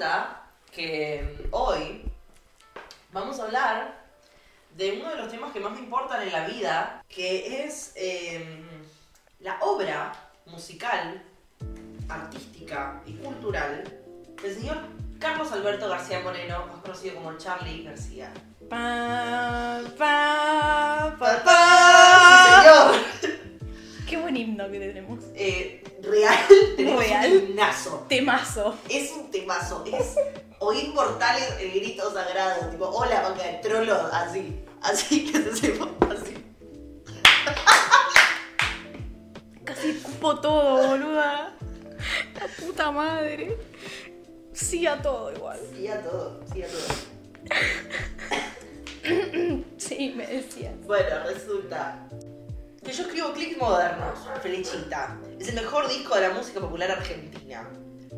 resulta que hoy vamos a hablar de uno de los temas que más me importan en la vida, que es eh, la obra musical, artística y cultural del señor Carlos Alberto García Moreno, más conocido como Charlie García. Pa, pa, pa, Sí, pa. señor. Qué buen himno que tenemos. Eh, real, tenemos Real. un himnazo. Temazo. Es un temazo, es oír mortales el grito sagrado, tipo, hola vaca de trolo, así, así que se sepa, así. Casi cupo todo, boluda. La puta madre. Sí a todo igual. Sí a todo, sí a todo. Sí, me decías. Bueno, resulta que yo escribo clics modernos, Flechita. Es el mejor disco de la música popular argentina.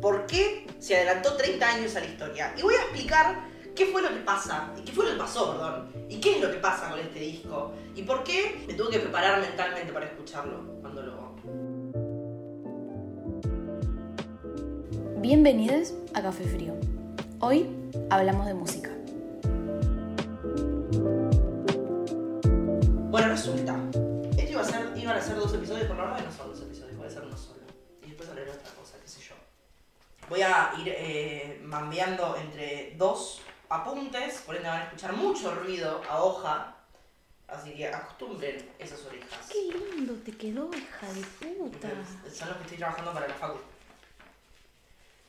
¿Por qué se adelantó 30 años a la historia? Y voy a explicar qué fue lo que pasa, y qué fue lo que pasó, perdón, y qué es lo que pasa con este disco, y por qué me tuve que preparar mentalmente para escucharlo cuando lo... Bienvenidos a Café Frío. Hoy hablamos de música. Bueno, resulta, a ser, iban a ser dos episodios, por la verdad que no son dos episodios, puede ser uno solo. Y después hablaré otra cosa, qué sé yo. Voy a ir eh, mambeando entre dos apuntes, por ende van a escuchar mucho ruido a hoja, así que acostumbren esas orejas. Qué lindo te quedó, hija de puta. Son los que estoy trabajando para la facu.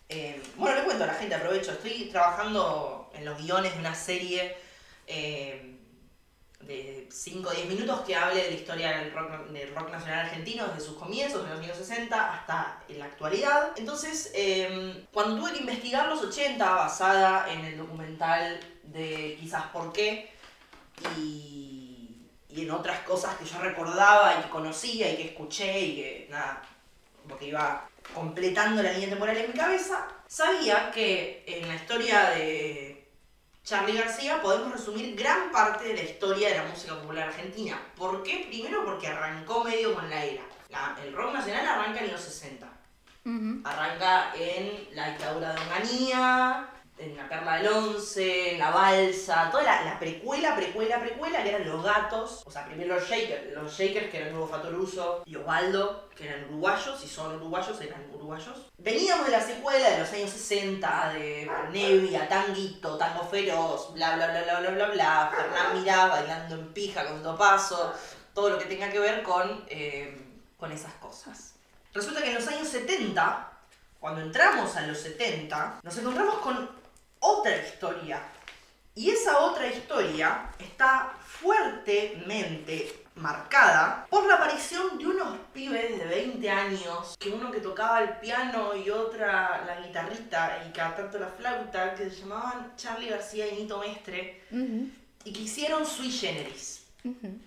Eh, bueno, le cuento a la gente, aprovecho. Estoy trabajando en los guiones de una serie eh, de 5 o 10 minutos que hable de la historia del rock, del rock nacional argentino desde sus comienzos, en los años 60 hasta en la actualidad. Entonces, eh, cuando tuve que investigar los 80, basada en el documental de Quizás por qué, y, y en otras cosas que yo recordaba y que conocía y que escuché y que nada, como que iba completando la línea temporal en mi cabeza, sabía que en la historia de Charlie García podemos resumir gran parte de la historia de la música popular argentina. ¿Por qué? Primero porque arrancó medio con la era. La- el rock nacional arranca en los 60. Ujú. Arranca en la dictadura de Onganía, en la Perla del Once, en la Balsa, toda la, la precuela, precuela, precuela, que eran los gatos. O sea, primero los Shakers, los Shakers que eran Nuevo Fatoruso y Osvaldo, que eran uruguayos, y son uruguayos, eran uruguayos. Veníamos de la secuela de los años 60, de Nevia, Tanguito, Tango Feroz, bla bla bla bla bla bla bla, Fernán Mirá bailando en pija con Topazo, todo lo que tenga que ver con, eh, con esas cosas. Resulta que en los años 70, cuando entramos a los 70, nos encontramos con otra historia. Y esa otra historia está fuertemente marcada por la aparición de unos pibes de 20 años, que uno que tocaba el piano y otra la guitarrita y cada tanto la flauta, que se llamaban Charlie García y Nito Mestre, Ujú. y que hicieron Sui Generis. Ujú.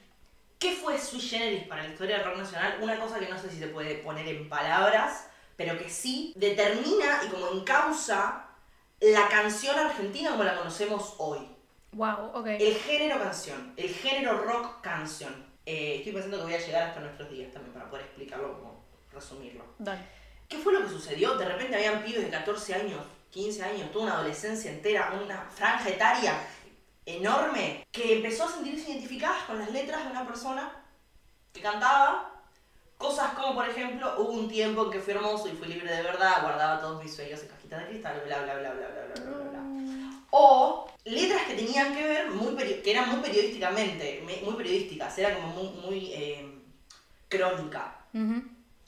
¿Qué fue Sui Generis para la historia del rock nacional? Una cosa que no sé si se puede poner en palabras, pero que sí determina y como encausa la canción argentina como la conocemos hoy. Wow, ok. El género canción, el género rock canción. Eh, estoy pensando que voy a llegar hasta nuestros días también para poder explicarlo, como resumirlo. Dale. ¿Qué fue lo que sucedió? De repente habían pibes de 14 años, 15 años, toda una adolescencia entera, una franja etaria enorme, que empezó a sentirse identificadas con las letras de una persona que cantaba cosas como, por ejemplo, hubo un tiempo en que fui hermoso y fui libre de verdad, guardaba todos mis sueños en cajitas de cristal, bla, bla, bla, bla, bla, bla, bla, bla. O letras que tenían que ver, muy que eran muy periodísticamente, me- muy periodísticas, era como muy, muy eh, crónica. Ujú.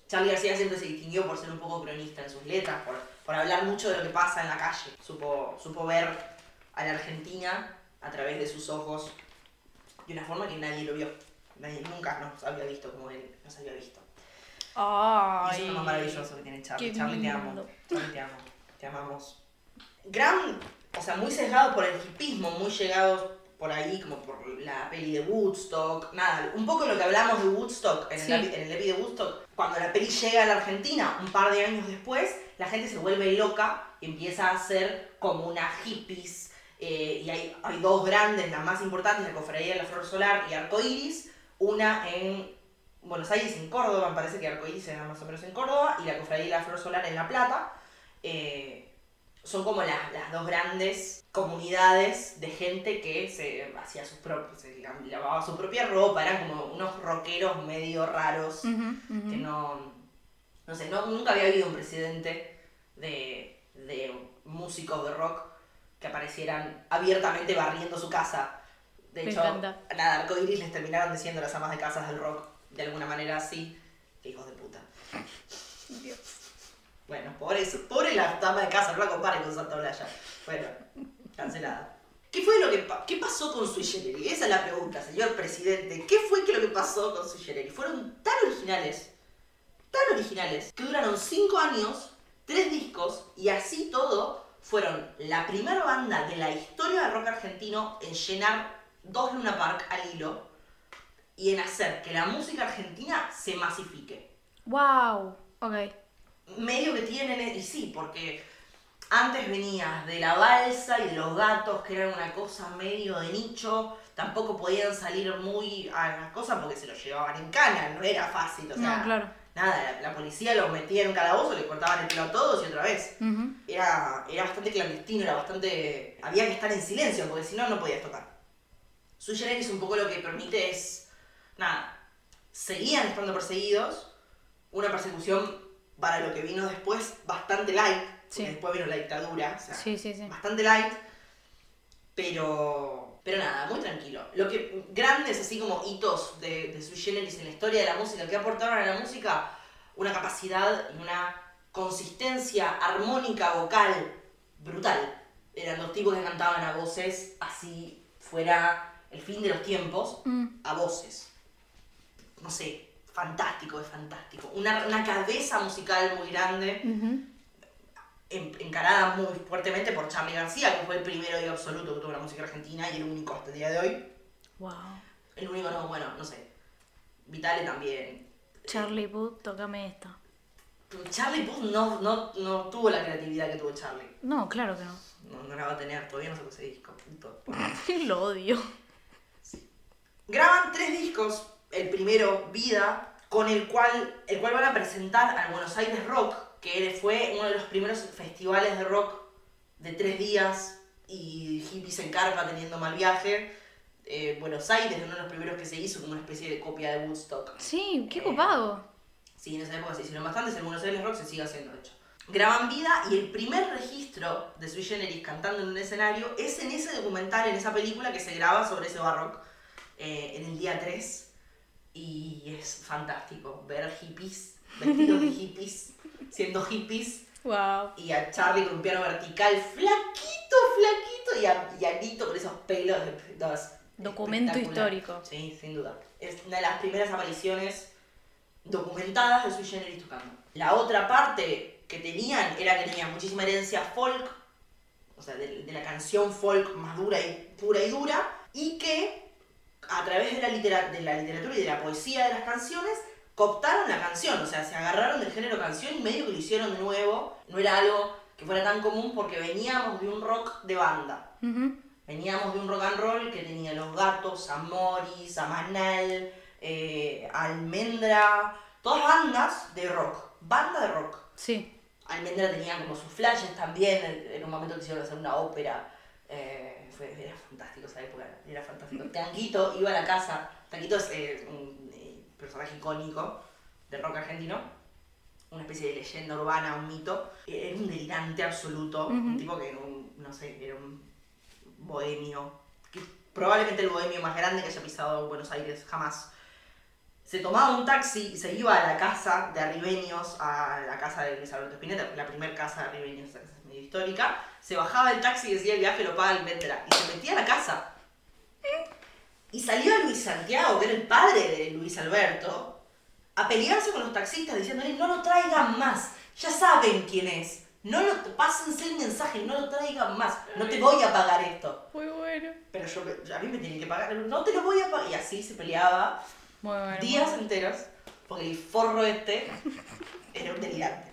Charlie García siempre se distinguió por ser un poco cronista en sus letras, por, por hablar mucho de lo que pasa en la calle. Supo, supo ver a la Argentina a través de sus ojos de una forma que nadie lo vio. Nadie nunca nos había visto como él nos había visto. Y Ay. eso es lo más maravilloso que tiene Charlie. Charlie, te amo. Charlie, te amo. Te amamos. Gran, o sea, muy sesgados por el hipismo, muy llegados por ahí, como por la peli de Woodstock, nada, un poco lo que hablamos de Woodstock en, Sí. el, en el epi de Woodstock. Cuando la peli llega a la Argentina, un par de años después, la gente se vuelve loca y empieza a ser como una hippies. eh, y hay, hay dos grandes, las más importantes, la Cofradía de la Flor Solar y Arcoiris, una en Buenos Aires, en Córdoba, me parece que Arcoiris era más o menos en Córdoba, y la Cofradía de la Flor Solar en La Plata. Eh, son como la- las dos grandes comunidades de gente que se hacía sus propios, se lavaba su propia ropa, eran como unos rockeros medio raros que no, no sé, no, nunca había habido un presidente de, de músicos de rock que aparecieran abiertamente barriendo su casa. De Me hecho, encanta. nada, arcoiris les terminaron diciendo las amas de casas del rock, de alguna manera así, hijos de puta. Dios. Bueno, pobre, eso- pobre la dama de casa, no la compare con Santa Olaya. Bueno, cancelada. ¿Qué fue lo que pa- qué pasó con Generis? Esa es la pregunta, señor presidente. ¿Qué fue que lo que pasó con Generis? Fueron tan originales, tan originales, que duraron cinco años, tres discos, y así todo fueron la primera banda de la historia del rock argentino en llenar dos Luna Park al hilo y en hacer que la música argentina se masifique Wow. Ok. medio que tienen, y sí, porque antes venías de la balsa y de los gatos, que eran una cosa medio de nicho, tampoco podían salir muy a las cosas porque se los llevaban en cana, no era fácil, o sea, no, claro. nada, la, la policía los metía en un calabozo, le cortaban el pelo a todos y otra vez. Era, era bastante clandestino, era bastante... Había que estar en silencio, porque si no, no podías tocar. Sui Generis un poco lo que permite es, nada, seguían estando perseguidos, una persecución para lo que vino después bastante light, Sí. después vino la dictadura, o sea, Sí, sí, sí. bastante light, pero, pero nada, muy tranquilo. Lo que grandes así como hitos de, de Sui Generis en la historia de la música, que aportaron a la música una capacidad y una consistencia armónica vocal brutal. Eran los tipos que cantaban a voces así fuera el fin de los tiempos, Mm. a voces. No sé, fantástico, es fantástico. Una, una cabeza musical muy grande en- encarada muy fuertemente por Charlie García, que fue el primero y absoluto que tuvo la música argentina y el único hasta el día de hoy. Wow. El único no, bueno, no sé. Vitale también. Charlie Puth, tócame esta. Charlie Puth no, no, no tuvo la creatividad que tuvo Charlie. No, claro que no. No, no la va a tener, todavía no sacó ese disco. punto. Lo odio. Graban tres discos. El primero, Vida, con el cual, el cual van a presentar al Buenos Aires Rock, que fue uno de los primeros festivales de rock de tres días y hippies en carpa teniendo mal viaje. Eh, Buenos Aires, uno de los primeros que se hizo como una especie de copia de Woodstock. Sí, qué Eh, copado. Sí, en esa época se hicieron bastantes, el Buenos Aires Rock se sigue haciendo, de hecho. Graban Vida y el primer registro de Sui Generis cantando en un escenario es en ese documental, en esa película que se graba sobre ese barrock eh, en el día 3. Y es fantástico ver hippies, vestidos de hippies, siendo hippies, Wow. y a Charlie con un piano vertical, flaquito, flaquito, y a, y a Nito con esos pelos. es Documento histórico. Sí, sin duda. Es una de las primeras apariciones documentadas de Sui Generis tocando. La otra parte que tenían era que tenían muchísima herencia folk, o sea, de, de la canción folk más dura y pura y dura, y que a través de la, litera- de la literatura y de la poesía de las canciones cooptaron la canción, o sea, se agarraron del género canción y medio que lo hicieron de nuevo. No era algo que fuera tan común porque veníamos de un rock de banda. Veníamos de un rock and roll que tenía Los Gatos, a Morris, a Manal, eh, Almendra, todas bandas de rock, banda de rock. Sí. Almendra tenía como sus flashes también, en, en un momento quisieron hacer una ópera, eh, fue, era fantástico esa época, era fantástico. Tanguito iba a la casa, Tanguito es eh, un eh, personaje icónico del rock argentino, una especie de leyenda urbana, un mito, era un delirante absoluto, un Ujú. tipo que era un, no sé, era un bohemio, que probablemente el bohemio más grande que haya pisado Buenos Aires jamás. Se tomaba un taxi y se iba a la casa de Arribeños, a la casa de Luis Alberto Spinetta, la primera casa de Arribeños, esa casa es medio histórica. Se bajaba del taxi y decía el viaje lo paga Almendra. Y se metía a la casa. Y salió Luis Santiago, que era el padre de Luis Alberto, a pelearse con los taxistas diciéndole no lo traigan más, ya saben quién es. No lo, pásense el mensaje, no lo traigan más, no te voy a pagar esto. Muy bueno. Pero yo, a mí me tienen que pagar, no te lo voy a pagar. Y así se peleaba Muy bueno. días enteros, porque el forro este era un delirante.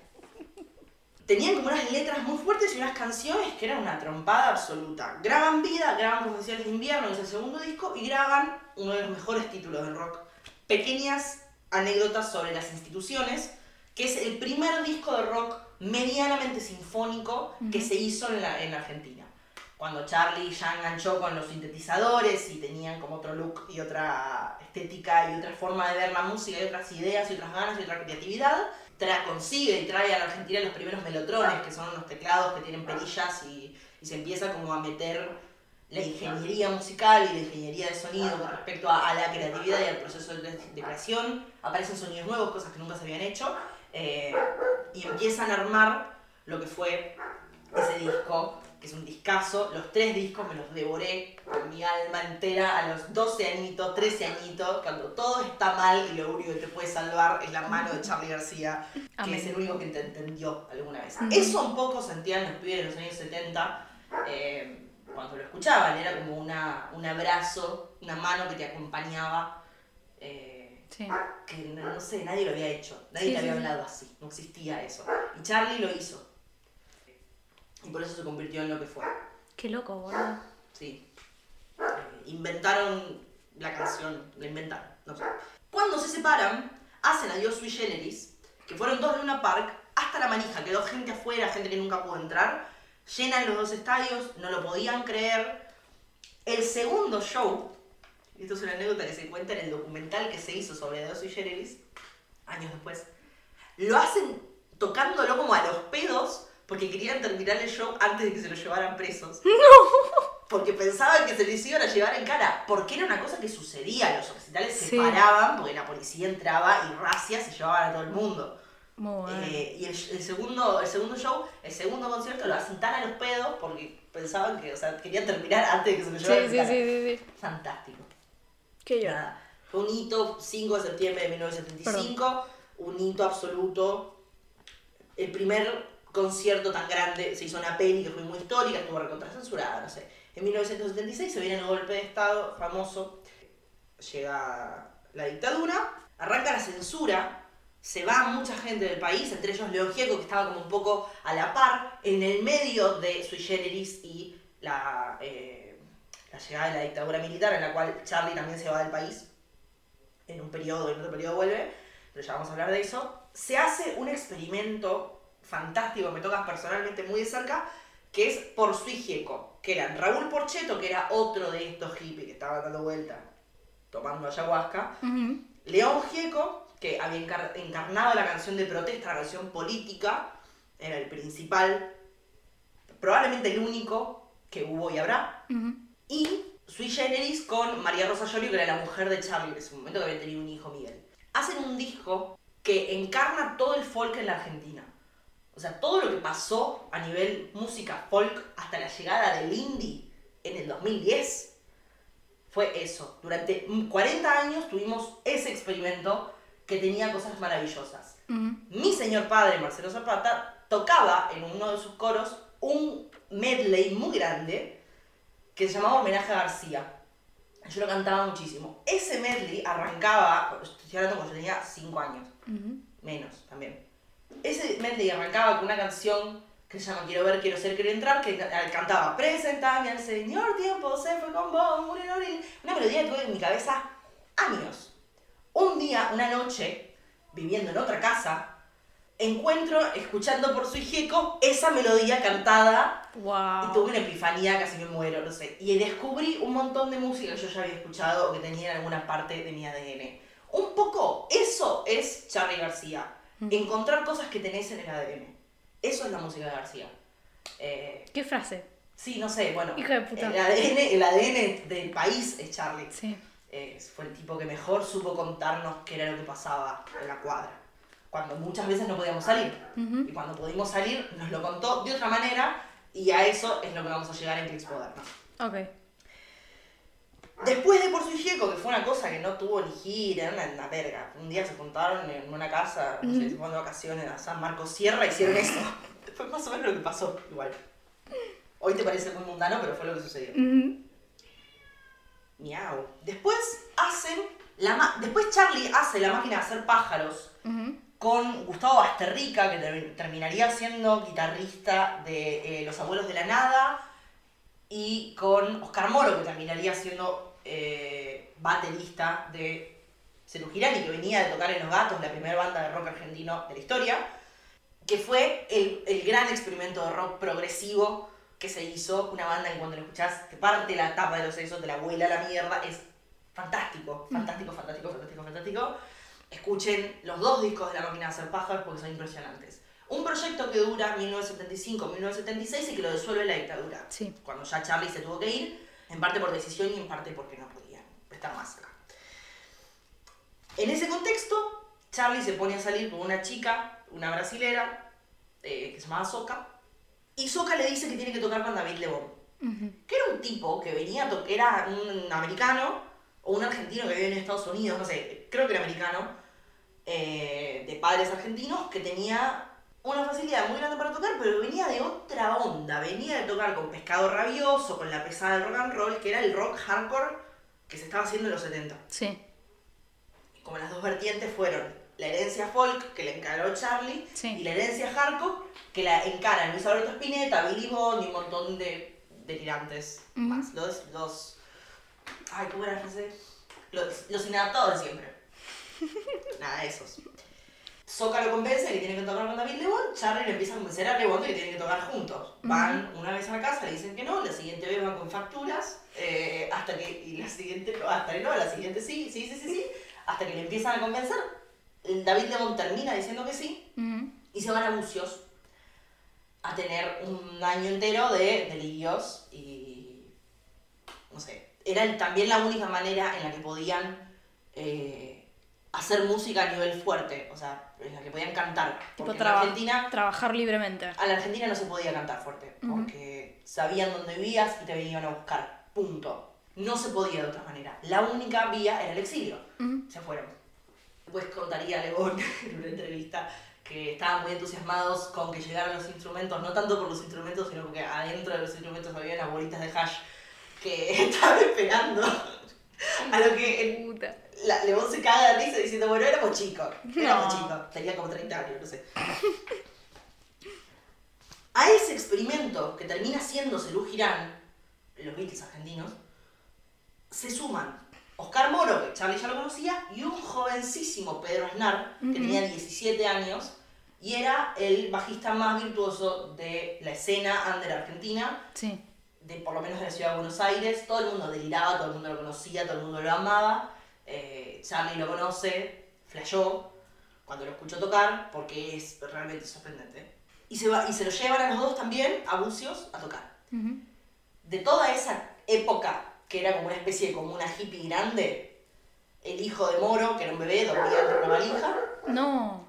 Tenían como unas letras muy fuertes y unas canciones que eran una trompada absoluta. Graban Vida, graban Profesionales de Invierno, que es el segundo disco, y graban uno de los mejores títulos del rock. Pequeñas anécdotas sobre las instituciones, que es el primer disco de rock medianamente sinfónico que se hizo en, la, en Argentina. Cuando Charlie ya enganchó con los sintetizadores y tenían como otro look y otra estética y otra forma de ver la música y otras ideas y otras ganas y otra creatividad, tra consigue y trae a la Argentina los primeros melotrones, que son unos teclados que tienen perillas y, y se empieza como a meter la ingeniería musical y la ingeniería de sonido con respecto a, la creatividad y al proceso de, de, creación. Aparecen sonidos nuevos, cosas que nunca se habían hecho, eh, y empiezan a armar lo que fue ese disco que es un discazo. Los tres discos me los devoré con mi alma entera a los 12 añitos, 13 añitos, cuando todo está mal y lo único que te puede salvar es la mano de Charlie García, que Amén. es el único que te entendió alguna vez. Eso un poco sentían los pibes de los años 70 eh, cuando lo escuchaban, era como una, un abrazo, una mano que te acompañaba. eh, Sí. que no, no sé, nadie lo había hecho, nadie Sí, te había sí. hablado así, no existía eso. Y Charlie lo hizo. Y por eso se convirtió en lo que fue. Qué loco, boludo. Sí. Eh, inventaron la canción, la inventaron, no sé. Cuando se separan, hacen Adiós Sui Generis, que fueron dos Luna Park, hasta la manija, quedó gente afuera, gente que nunca pudo entrar, llenan los dos estadios, no lo podían creer. El segundo show, y esto es una anécdota que se cuenta en el documental que se hizo sobre Adiós Sui Generis, años después, lo hacen tocándolo como a los pedos porque querían terminar el show antes de que se lo llevaran presos. Porque pensaban que se les iban a llevar en cara. Porque era una cosa que sucedía. Los recitales se Sí. paraban porque la policía entraba y racia se llevaban a todo el mundo. Muy bueno. Eh, y el, el segundo, el segundo show, el segundo concierto lo hacen tan a los pedos porque pensaban que, o sea, querían terminar antes de que se lo sí, llevaran en sí, cara. sí, sí, sí. Fantástico. Qué yo. Nada. Fue un hito 5 de septiembre de 1975, un hito absoluto. El primer concierto tan grande, se hizo una peli que fue muy histórica, estuvo recontra censurada, no sé. En 1976 se viene el golpe de Estado famoso, llega la dictadura, arranca la censura, se va mucha gente del país, entre ellos León Gieco, que estaba como un poco a la par, en el medio de Sui Generis y la, eh, la llegada de la dictadura militar, en la cual Charlie también se va del país, en un periodo, en otro periodo vuelve, pero ya vamos a hablar de eso. Se hace un experimento fantástico, me toca personalmente muy de cerca, que es por Sui Gieco, que eran Raúl Porcheto, que era otro de estos hippies que estaban dando vuelta, tomando ayahuasca. León Gieco, que había encar- encarnado la canción de protesta, la canción política, era el principal, probablemente el único que hubo y habrá, y Sui Generis con María Rosa Llorio, que era la mujer de Charlie en ese momento, que había tenido un hijo, Miguel. Hacen un disco que encarna todo el folk en la Argentina. O sea, todo lo que pasó a nivel música folk hasta la llegada del indie en el 2010 fue eso. Durante 40 años tuvimos ese experimento que tenía cosas maravillosas. Ujú. Mi señor padre, Marcelo Zapata, tocaba en uno de sus coros un medley muy grande que se llamaba Homenaje a García. Yo lo cantaba muchísimo. Ese medley arrancaba, estoy hablando cuando yo tenía 5 años, Ujú. menos también. Ese medley arrancaba con una canción que se llama Quiero ver, quiero ser, quiero entrar, que ca- cantaba Presentame al Señor, tiempo se fue con vos, murió en abril". Una melodía que tuve en mi cabeza años. Un día, una noche, viviendo en otra casa, encuentro, escuchando por su hijeco, esa melodía cantada y Wow. tuve una epifanía, casi me muero, no sé. Y descubrí un montón de música que yo ya había escuchado o que tenía en alguna parte de mi ADN. Un poco, eso es Charlie García. Encontrar cosas que tenés en el ADN. Eso es la música de García. Eh, ¿Qué frase? sí, no sé, bueno. Hija de puta. El ADN, el ADN del país es Charlie. Sí. Eh, fue el tipo que mejor supo contarnos qué era lo que pasaba en la cuadra. Cuando muchas veces no podíamos salir. Ujú. Y cuando pudimos salir, nos lo contó de otra manera y a eso es lo que vamos a llegar en Clips Modernos. Ok. Después de Por su Gieco, que fue una cosa que no tuvo ni gira, era una, una verga. Un día se juntaron en una casa, no sé, se fueron de vacaciones a San Marcos Sierra y hicieron eso. fue más o menos lo que pasó, igual. Hoy te parece muy mundano, pero fue lo que sucedió. Ujú. Miau. Después hacen. La ma- Después Charlie hace la máquina de hacer pájaros con Gustavo Basterrica, que ter- terminaría siendo guitarrista de eh, Los Abuelos de la Nada, y con Oscar Moro, que terminaría siendo eh, baterista de Ceru Girani, que venía de tocar en Los Gatos, la primera banda de rock argentino de la historia. que fue el, el gran experimento de rock progresivo que se hizo, una banda que cuando lo escuchás te parte la tapa de los sesos, te la vuela a la mierda, es fantástico, fantástico, fantástico, fantástico, fantástico. Escuchen los dos discos de La Máquina de Hacer Pájaros porque son impresionantes. Un proyecto que dura 1975-1976 y que lo disuelve la dictadura. Sí. Cuando ya Charlie se tuvo que ir, en parte por decisión y en parte porque no podían estar más acá. En ese contexto, Charlie se pone a salir con una chica, una brasilera, eh, que se llamaba Soca, y Soca le dice que tiene que tocar con David Lebón, que era un tipo que venía, a era un americano o un argentino que vive en Estados Unidos, no sé, creo que era americano, eh, de padres argentinos, que tenía una facilidad muy grande para tocar, pero venía de otra onda, venía de tocar con Pescado Rabioso, con la pesada del rock and roll, que era el rock hardcore que se estaba haciendo en los 70 Sí. como las dos vertientes fueron la herencia folk que le encaró Charlie Sí. y la herencia hardcore que la encaran Luis Alberto Spinetta, Billy Bond y un montón de delirantes Ujú. más. Los, los. Ay, ¿cómo era la frase? Los, los inadaptados de siempre. Nada de esos. Soca lo convence que tiene que tocar con David Lebón, Charlie le empieza a convencer a Lebón de que tienen que tocar juntos. Van una vez a la casa, le dicen que no, la siguiente vez van con facturas, eh, hasta que, y la siguiente, hasta que no, la siguiente sí, sí, sí, sí, sí, hasta que le empiezan a convencer. David Lebón termina diciendo que sí, y se van a Bucios a tener un año entero de delirios y no sé, era también la única manera en la que podían eh, hacer música a nivel fuerte, o sea, en la que podían cantar. Tipo Porque en traba- Argentina, trabajar libremente. a la Argentina no se podía cantar fuerte, Ujú. porque sabían dónde vivías y te venían a buscar, punto. No se podía de otra manera. La única vía era el exilio Ujú. se fueron. Después contaría Lebón en una entrevista que estaban muy entusiasmados con que llegaran los instrumentos, no tanto por los instrumentos, sino porque adentro de los instrumentos había unas bolitas de hash que estaban esperando. A lo que Puta. La, Lebón se caga de risa diciendo, bueno, éramos chicos, éramos No. chicos, tenía como 30 años, no sé. A ese experimento que termina siendo Cerú Girán, los Beatles argentinos, se suman Oscar Moro, que Charlie ya lo conocía, y un jovencísimo Pedro Aznar, que Ujú. tenía 17 años, y era el bajista más virtuoso de la escena under argentina, Sí. de por lo menos de la ciudad de Buenos Aires. Todo el mundo deliraba, todo el mundo lo conocía, todo el mundo lo amaba. Eh, Charlie lo conoce, flashó cuando lo escuchó tocar, porque es realmente sorprendente. Y se, va, y se lo llevan a los dos también a Bucios a tocar de toda esa época, que era como una especie de como una hippie grande, el hijo de Moro, que era un bebé, dormía dentro de una valija, No.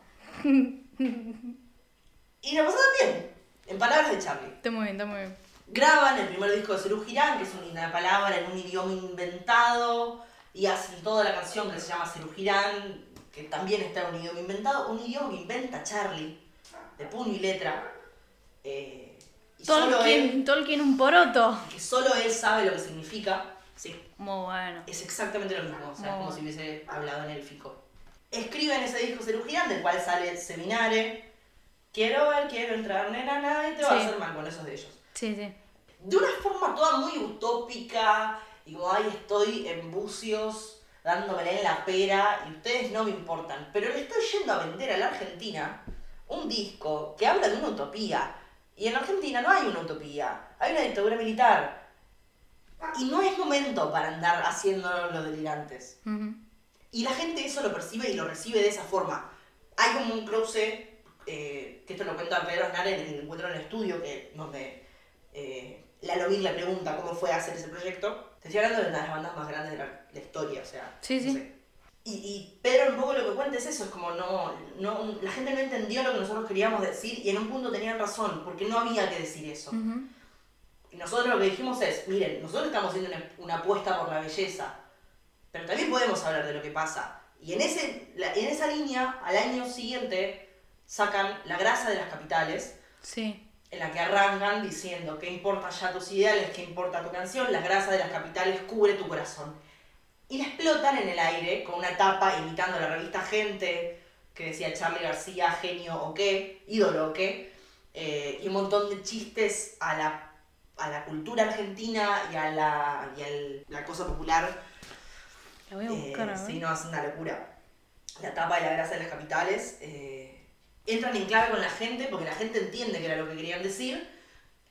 y la pasaban bien, en palabras de Charlie. Está muy bien, está muy bien. Graban el primer disco de Cerú Girán, que es una palabra en un idioma inventado, y hacen toda la canción que se llama Cerú Girán, que también está en un idioma inventado, un idioma que inventa Charlie, de puño y letra. eh, y solo él, Tolkien, Tolkien un poroto. que solo él sabe lo que significa. Sí, Muy bueno. Es exactamente lo mismo, o sea, es como si hubiese hablado en élfico. Escriben ese disco Cerú Girán, del cual sale Seminare. Quiero ver, quiero entrar, nena, nadie te va a hacer mal con esos de ellos. Sí, sí. De una forma toda muy utópica, como, ay, estoy en bucios, dándomele en la pera, y ustedes no me importan. Pero le estoy yendo a vender a la Argentina un disco que habla de una utopía. Y en la Argentina no hay una utopía, hay una dictadura militar. Y no es momento para andar haciendo los delirantes. Y la gente eso lo percibe y lo recibe de esa forma. Hay como un cruce, eh, que esto lo cuenta Pedro Aznar en el encuentro en el estudio, que, donde eh, Lalo Mir le pregunta cómo fue hacer ese proyecto. Estoy hablando de una de las bandas más grandes de la, la historia, o sea. Sí, no sí. sé. Y, y Pedro un poco lo que cuenta es eso, es como no, no, la gente no entendió lo que nosotros queríamos decir y en un punto tenían razón, porque no había que decir eso. Y nosotros lo que dijimos es, miren, nosotros estamos haciendo una, una apuesta por la belleza, pero también podemos hablar de lo que pasa. Y en, ese, la- en esa línea, al año siguiente, sacan La grasa de las capitales, Sí. En la que arrancan diciendo, ¿qué importa ya tus ideales? ¿Qué importa tu canción? La grasa de las capitales cubre tu corazón. Y la explotan en el aire con una tapa imitando la revista Gente, que decía Charlie García, genio o qué, ídolo o qué, eh, y un montón de chistes a la, a la cultura argentina y a la, y al- la cosa popular. La voy a Eh, buscar, a ver. sí, no, es una locura. La tapa de la grasa de las capitales. eh, entran en clave con la gente porque la gente entiende que era lo que querían decir.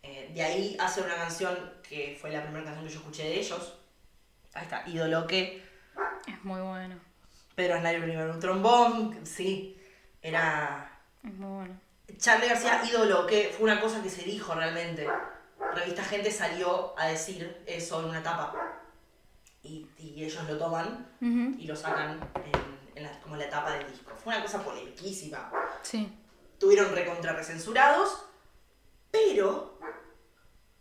Eh, de ahí hace una canción que fue la primera canción que yo escuché de ellos. Ahí está, ídolo que. Es muy bueno. Pedro Aznar primero un trombón, sí. Era. Es muy bueno. Charlie García, ídolo que fue una cosa que se dijo realmente. Revista Gente salió a decir eso en una tapa. Y, y ellos lo toman y lo sacan en, en la- como la tapa del disco. Fue una cosa polemiquísima. Sí. Tuvieron recontra recensurados, pero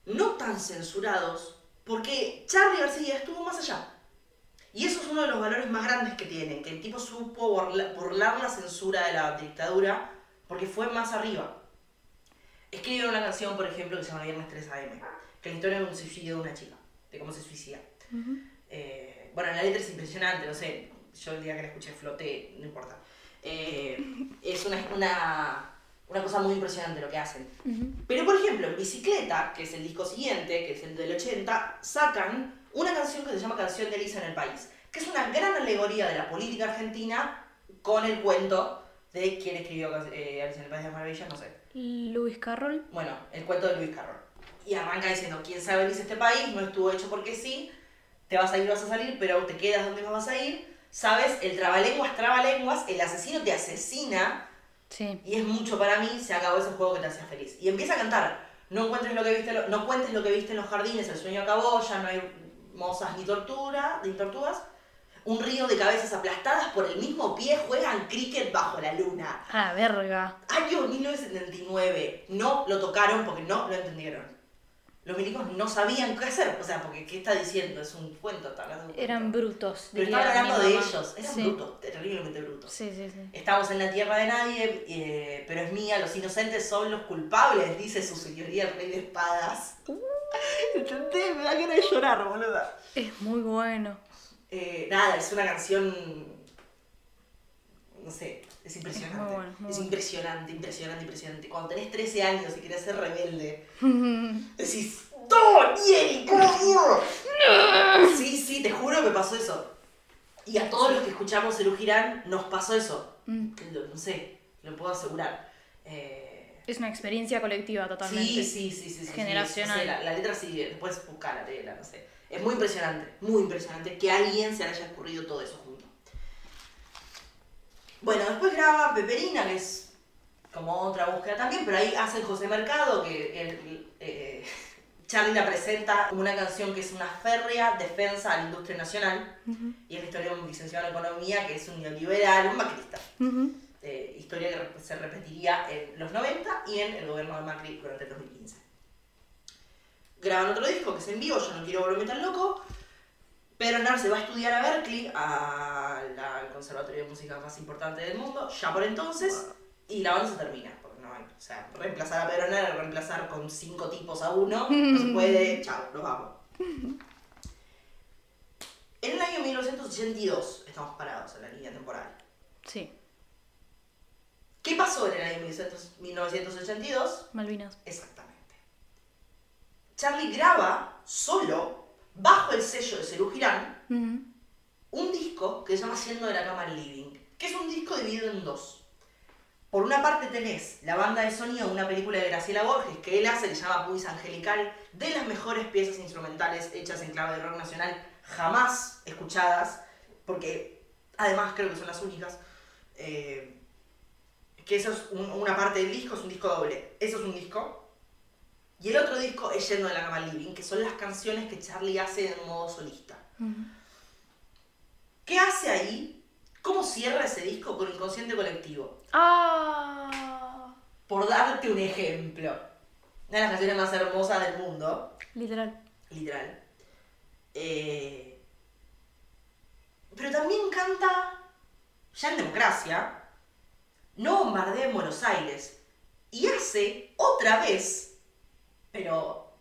no tan censurados, porque Charlie García estuvo más allá. Y eso es uno de los valores más grandes que tiene, que el tipo supo burla- burlar la censura de la dictadura, porque fue más arriba. Escribieron una canción, por ejemplo, que se llama Viernes 3 AM, que la historia de un suicidio de una chica, de cómo se suicida. Ujú. Eh, bueno, la letra es impresionante, no sé, yo el día que la escuché floté, no importa. Eh, es una, una, una cosa muy impresionante lo que hacen. Ujú. Pero por ejemplo, en Bicicleta, que es el disco siguiente, que es el del 80, sacan una canción que se llama Canción de Elisa en el País, que es una gran alegoría de la política argentina con el cuento de quién escribió eh, Alicia en el País de las Maravillas, no sé. Luis Carroll. Bueno, el cuento de Luis Carroll. Y arranca diciendo, ¿quién sabe dice este país? No estuvo hecho porque sí, te vas a ir, vas a salir, pero te quedas donde no vas a ir. ¿Sabes? El trabalenguas, trabalenguas, el asesino te asesina Sí. y es mucho para mí, se acabó ese juego que te hacía feliz. Y empieza a cantar, no, encuentres lo que viste, no cuentes lo que viste en los jardines, el sueño acabó, ya no hay mozas ni tortura, ni tortugas. Un río de cabezas aplastadas por el mismo pie juegan cricket bajo la luna. A la verga. Año 1979. No lo tocaron porque no lo entendieron. Los milicos no sabían qué hacer. O sea, porque ¿qué está diciendo? Es un cuento. Está hablando de un Eran cuento. brutos. Pero estaba hablando de ellos. Eran sí. brutos, terriblemente brutos. Sí, sí, sí. Estamos en la tierra de nadie, eh, pero es mía. Los inocentes son los culpables, dice su señoría el rey de espadas. ¿Entendés? Me da ganas de llorar, boluda. Es muy bueno. Eh, nada, es una canción. No sé, es impresionante. Es bueno, impresionante, impresionante, impresionante. Cuando tenés 13 años y querés ser rebelde, decís, ¡No, por favor! Sí, sí, te juro que me pasó eso. Y a todos los que escuchamos el Girán nos pasó eso. Mm. No sé, lo puedo asegurar. Eh, Es una experiencia colectiva totalmente. Sí, sí, sí, sí. Generacional. no la, la letra sí, después buscar la letra, no sé. Es muy impresionante, muy impresionante que a alguien se le haya ocurrido todo eso. Bueno, después graba Peperina, que es como otra búsqueda también, pero ahí hace José Mercado, que el- eh, Charlie la presenta como una canción que es una férrea defensa a la industria nacional, y es la historia de un licenciado en economía que es un neoliberal, un macrista eh, historia que se repetiría en los 90 y en el gobierno de Macri durante el 2015. Graban otro disco que es en vivo, yo no quiero volverme tan loco. Pedro Aznar se va a estudiar a Berkeley, a la- al conservatorio de música más importante del mundo, ya por entonces, y la banda se termina, porque no hay, o sea, reemplazar a Pedro Aznar, reemplazar con cinco tipos a uno, no se puede, chao, nos vamos. En el año 1982 estamos parados en la línea temporal. Sí. ¿Qué pasó en el año 1900 1982? Malvinas. Exactamente. Charlie graba solo, bajo el sello de Cerú Girán, un disco que se llama Siendo de la Cama al Living, que es un disco dividido en dos. Por una parte tenés la banda de sonido de una película de Graciela Borges que él hace, que se llama Puis Angelical, de las mejores piezas instrumentales hechas en clave de rock nacional jamás escuchadas, porque además creo que son las únicas. eh, que eso es un- una parte del disco, es un disco doble. Eso es un disco. Y el otro disco es Yendo de la Cama Living, que son las canciones que Charlie hace en modo solista. ¿Qué hace ahí? ¿Cómo cierra ese disco con Inconsciente Colectivo? Ah. Por darte un ejemplo. Una de las canciones más hermosas del mundo, Literal. literal. Eh, pero también canta, ya en democracia, No bombardeen Buenos Aires. Y hace otra vez, pero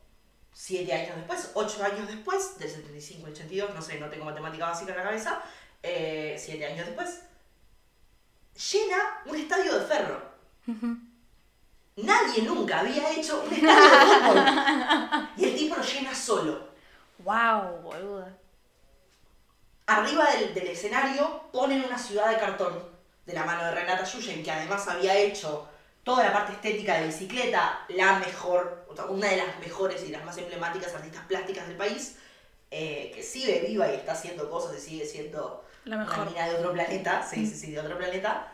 siete años después, ocho años después, del 75 al 82, no sé, no tengo matemática básica en la cabeza, eh, siete años después, llena un estadio de ferro. Nadie nunca había hecho un estadio de fútbol. Y el tipo lo llena solo. Wow, boluda. Arriba del, del escenario ponen una ciudad de cartón. de la mano de Renata Yuyen, que además había hecho toda la parte estética de bicicleta, la mejor, una de las mejores y las más emblemáticas artistas plásticas del país, eh, que sigue viva y está haciendo cosas y sigue siendo La una mina de otro planeta, sí, sí, sí, de otro planeta,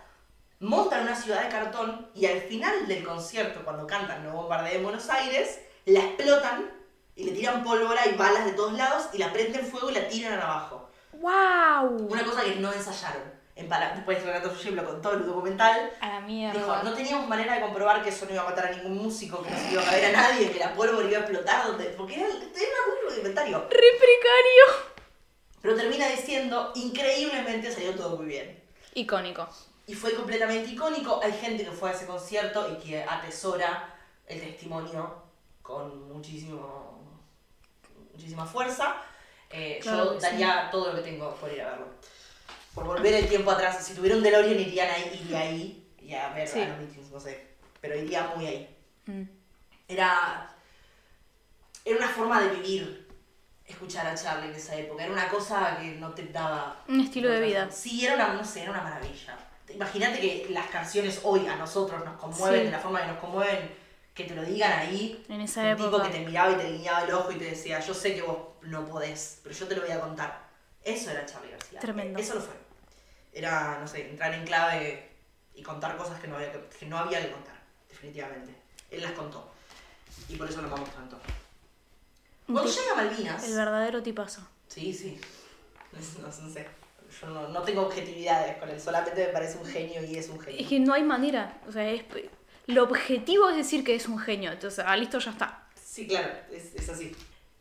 montan una ciudad de cartón y al final del concierto, cuando cantan No Bombardeo en Buenos Aires, la explotan y le tiran pólvora y balas de todos lados y la prenden fuego y la tiran abajo. ¡Wow! Una cosa que no ensayaron. En Después Renato Fuji lo contó en el documental. A la Dijo, mierda. no teníamos manera de comprobar que eso no iba a matar a ningún músico, que no se iba a caer a nadie, que la pólvora iba a explotar, donde, porque era, era muy rudimentario. ¡Re precario! Pero termina diciendo, increíblemente salió todo muy bien. Icónico. Y fue completamente icónico. Hay gente que fue a ese concierto y que atesora el testimonio con muchísimo, muchísima fuerza. Eh, Claro yo que sí. daría todo lo que tengo por ir a verlo. Por volver el tiempo atrás. Si tuviera un DeLorean irían ahí, iría ahí y a ver Sí. a los meetings, no sé. Pero iría muy ahí. Mm. Era, era una forma de vivir escuchar a Charlie en esa época. Era una cosa que no te daba Un estilo de vida. Sí, era una, no sé, era una maravilla. Imagínate que las canciones hoy a nosotros nos conmueven Sí. de la forma que nos conmueven, que te lo digan ahí. En esa un época. tipo que te miraba y te guiñaba el ojo y te decía, yo sé que vos no podés, pero yo te lo voy a contar. Eso era Charlie García. Tremendo. Eso lo fue. Era, no sé, entrar en clave y contar cosas que no había que, que no había que contar, definitivamente. Él las contó. Y por eso lo amamos tanto. Cuando llega Malvinas... El verdadero tipazo. Sí, sí. No, no sé. Yo no, no tengo objetividades con él, solamente me parece un genio y es un Es genio. que no hay manera. O sea, es, lo objetivo es decir que es un genio. Entonces, ah, listo, ya está. Sí, claro, es, es así.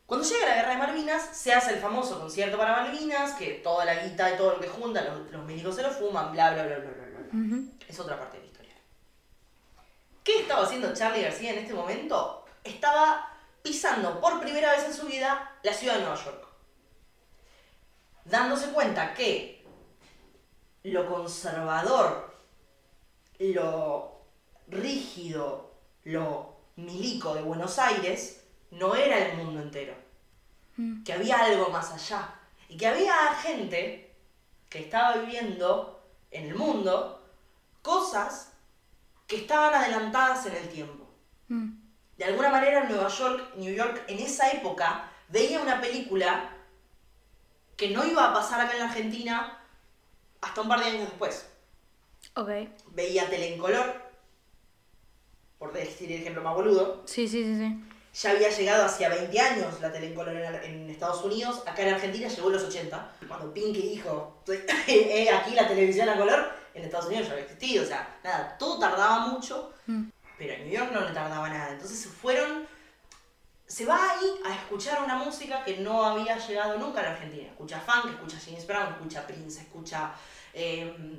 Cuando llega la guerra de Malvinas, se hace el famoso concierto para Malvinas, que toda la guita y todo lo que juntan, los, los milicos se lo fuman, bla, bla, bla, bla, bla, bla. Ujú. Es otra parte de la historia. ¿Qué estaba haciendo Charlie García en este momento? Estaba pisando por primera vez en su vida la ciudad de Nueva York. Dándose cuenta que lo conservador, lo rígido, lo milico de Buenos Aires no era el mundo entero. Mm. Que había algo más allá. Y que había gente que estaba viviendo en el mundo cosas que estaban adelantadas en el tiempo. Mm. De alguna manera Nueva York, New York, en esa época veía una película que no iba a pasar acá en la Argentina hasta un par de años después. Ok. Veía tele en color, por decir el ejemplo más boludo. Sí, sí, sí, sí. Ya había llegado hacía 20 años la tele en color en, en Estados Unidos, acá en Argentina llegó en los 80. Cuando Pinky dijo, eh, aquí la televisión a color, en Estados Unidos ya había existido. O sea, nada, todo tardaba mucho, Mm. pero en New York no le tardaba nada. Entonces se fueron, se va ahí a escuchar una música que no había llegado nunca a la Argentina. Escucha funk, escucha James Brown, escucha Prince, escucha eh,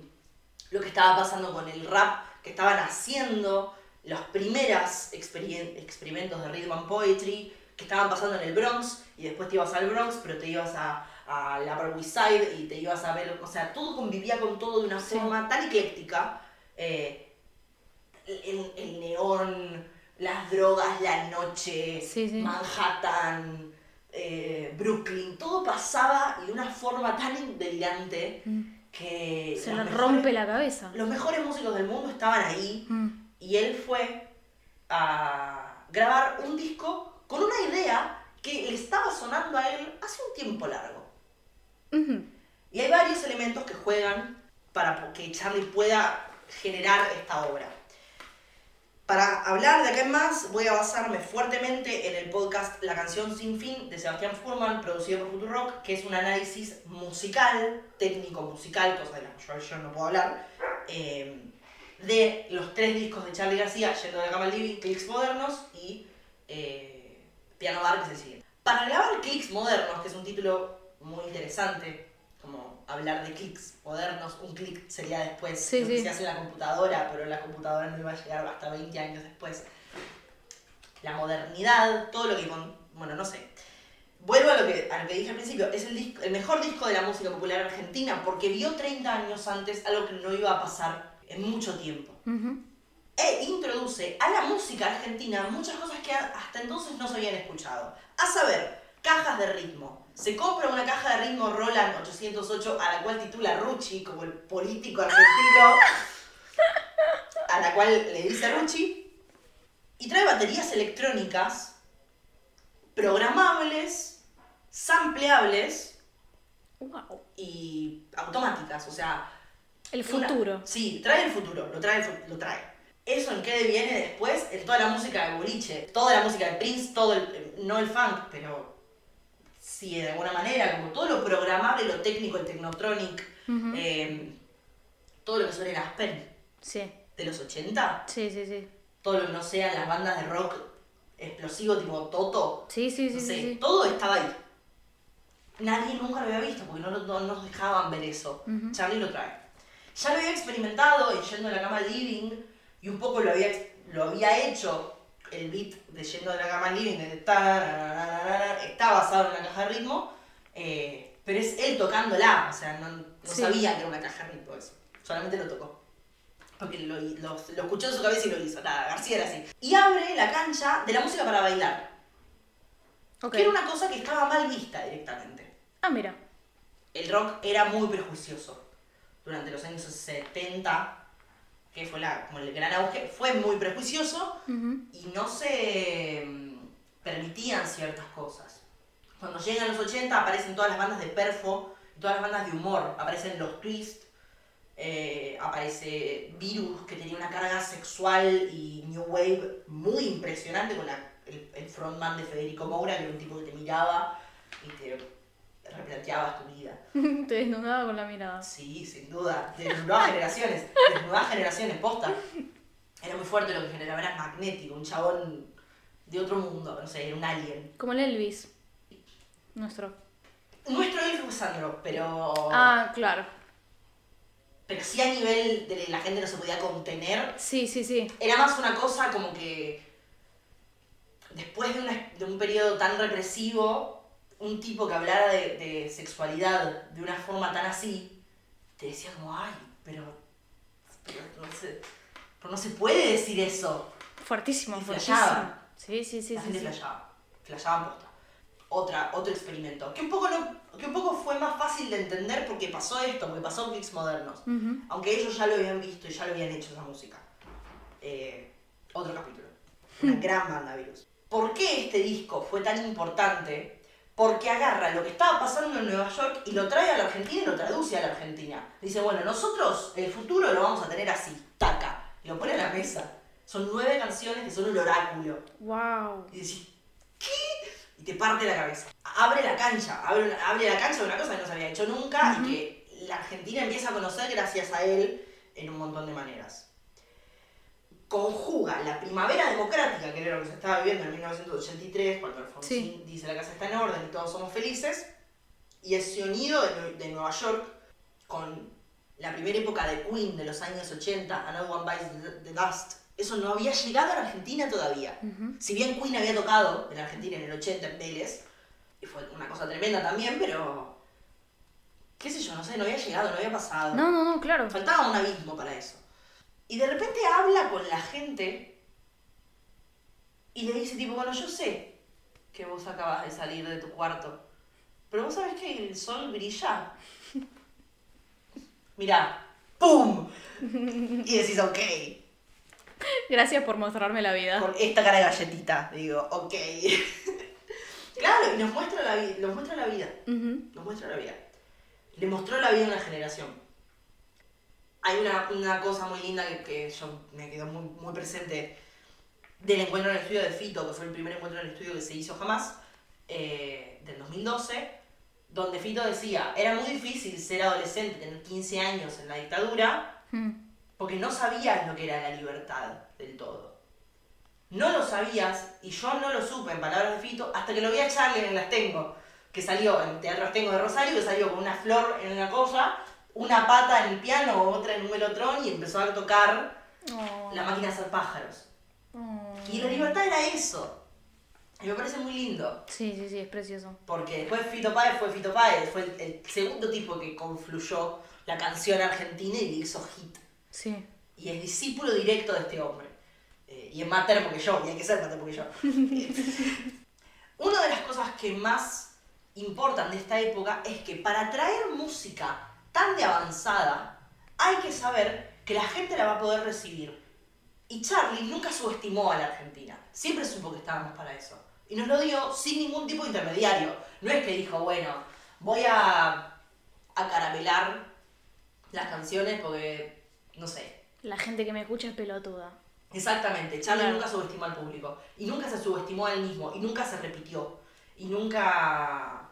lo que estaba pasando con el rap, que estaban haciendo los primeros experimentos de rhythm and poetry que estaban pasando en el Bronx y después te ibas al Bronx, pero te ibas a, a la Upper West Side y te ibas a ver, o sea, todo convivía con todo de una forma tan ecléctica. eh, el, el neón, las drogas, la noche, Sí, sí. Manhattan, eh, Brooklyn, todo pasaba de una forma tan delirante Mm. que Se mejores- rompe la cabeza. los mejores músicos del mundo estaban ahí Mm. Y él fue a grabar un disco con una idea que le estaba sonando a él hace un tiempo largo. Y hay varios elementos que juegan para que Charlie pueda generar esta obra. Para hablar de acá en más, voy a basarme fuertemente en el podcast La canción sin fin de Sebastián Furman, producido por Futurock, que es un análisis musical, técnico musical, cosa de la que yo, yo no puedo hablar, eh, de los tres discos de Charlie García, Yendo de la cama al living, Clicks Modernos y eh, Piano Bar, que es el siguiente. Para grabar Clicks Modernos, que es un título muy interesante, como hablar de clics modernos, un clic sería después Sí, lo que sí. se hace en la computadora, pero la computadora no iba a llegar hasta 20 años después. La modernidad, todo lo que con... Bueno, no sé. Vuelvo a lo que, a lo que dije al principio, es el, disco- el mejor disco de la música popular argentina porque vio 30 años antes algo que no iba a pasar en mucho tiempo. E introduce a la música argentina muchas cosas que hasta entonces no se habían escuchado. A saber, cajas de ritmo. Se compra una caja de ritmo Roland 808 a la cual titula Rucci, como el político argentino, a la cual le dice Rucci, y trae baterías electrónicas programables, sampleables Wow. y automáticas, o sea... El una- futuro. sí, trae el futuro, lo trae, el lo trae. Eso en qué viene después, en toda la música de boliche, toda la música de Prince, todo el, no el funk, pero sí, de alguna manera, como todo lo programable, lo técnico, el technotronic, eh, todo lo que suena en Aspen Sí, de los 80, sí, sí, sí. todo lo que no sean las bandas de rock explosivo tipo Toto, Sí, sí, sí, no sí, sé, sí. todo estaba ahí. Nadie nunca lo había visto porque no, no, no nos dejaban ver eso. Charlie lo trae. Ya lo había experimentado en Yendo de la Cama al Living y un poco lo había, lo había hecho el beat de Yendo de la Cama al Living, de tarararara, está basado en una caja de ritmo, eh, pero es él tocándola, o sea, no, no Sí. sabía que era una caja de ritmo eso, solamente lo tocó. Porque lo, lo, lo escuchó en su cabeza y lo hizo, nada, García era así. Y abre la cancha de la música para bailar. Ok. Que era una cosa que estaba mal vista directamente. Ah, mira. El rock era muy prejuicioso. Durante los años 70, que fue la, como el gran auge, fue muy prejuicioso y no se mm, permitían ciertas cosas. Cuando llegan los 80 aparecen todas las bandas de perfo, todas las bandas de humor, aparecen los twist, eh, aparece Virus que tenía una carga sexual y new wave muy impresionante con la- el, el frontman de Federico Moura, que era un tipo que te miraba y te replanteabas tu vida. Te desnudaba con la mirada. Sí, sin duda. Desnudaba generaciones. Desnudaba generaciones, posta. Era muy fuerte lo que generaba, era magnético, un chabón de otro mundo, no sé, era un alien. Como el Elvis. Nuestro. Nuestro elfo fue Sandro, pero. Ah, claro. Pero sí a nivel de la gente no se podía contener. Sí, sí, sí. Era más una cosa como que. Después de, una- de un periodo tan represivo, un tipo que hablara de, de sexualidad de una forma tan así, te decía como, ay, pero. Pero no se, pero no se puede decir eso. Fuertísimo, Y fuertísimo. Sí, sí, sí, la sí. gente sí. flasheaba. Flasheaban posta. Otra, otro experimento. Que un, poco no, que un poco fue más fácil de entender porque pasó esto, porque pasó en Modernos. Aunque ellos ya lo habían visto y ya lo habían hecho esa música. Eh, otro capítulo. Una gran banda virus. ¿Por qué este disco fue tan importante? Porque agarra lo que estaba pasando en Nueva York y lo trae a la Argentina y lo traduce a la Argentina. Dice, bueno, nosotros el futuro lo vamos a tener así, taca. Y lo pone a la mesa. Son nueve canciones que son un oráculo. Wow. Y decís, ¿qué? Y te parte la cabeza. Abre la cancha, abre, una- abre la cancha de una cosa que no se había hecho nunca y que la Argentina empieza a conocer gracias a él en un montón de maneras. Conjuga la primavera democrática, que era lo que se estaba viviendo en 1983, cuando Alfonsín dice la casa está en orden y todos somos felices, y el sonido de, de Nueva York con la primera época de Queen de los años 80, Another One Bites the, Dust, eso no había llegado a la Argentina todavía. Ujú. Si bien Queen había tocado en Argentina en el 80 en Vélez, y fue una cosa tremenda también, pero. qué sé yo, no sé, no había llegado, no había pasado. No, no, no, claro. Faltaba un abismo para eso. Y de repente habla con la gente y le dice, tipo, bueno, yo sé que vos acabas de salir de tu cuarto, pero vos sabés que el sol brilla. Mirá, ¡pum! Y decís, ok. Gracias por mostrarme la vida. con esta cara de galletita. Digo, ok. claro, y nos muestra la vida, nos muestra la vida, nos muestra la vida. Le mostró la vida a una generación. Hay una, una cosa muy linda que, que yo me quedó muy, muy presente del encuentro en el estudio de Fito, que fue el primer encuentro en el estudio que se hizo jamás, eh, del 2012, donde Fito decía, era muy difícil ser adolescente, tener 15 años en la dictadura, Mm. porque no sabías lo que era la libertad del todo. No lo sabías, y yo no lo supe en palabras de Fito, hasta que lo vi a Charlie en Las Tengo, que salió en Teatro Las Tengo de Rosario, que salió con una flor en una cosa, una pata en el piano, otra en un melotron, y empezó a tocar Oh. la máquina de hacer pájaros. Oh. Y la libertad era eso. Y me parece muy lindo. Sí, sí, sí, es precioso. Porque después Fito Páez fue Fito Páez, fue el, el segundo tipo que confluyó la canción argentina y le hizo hit. Sí. y es discípulo directo de este hombre. Eh, y es más termo que yo, y hay que ser más termo que yo. Una de las cosas que más importan de esta época es que para traer música tan de avanzada, hay que saber que la gente la va a poder recibir. Y Charlie nunca subestimó a la Argentina. Siempre supo que estábamos para eso. Y nos lo dio sin ningún tipo de intermediario. No es que dijo, bueno, voy a, a caramelar las canciones porque, no sé, La gente que me escucha es pelotuda. Exactamente, Charlie Claro. nunca subestimó al público. Y nunca se subestimó a él mismo. Y nunca se repitió. Y nunca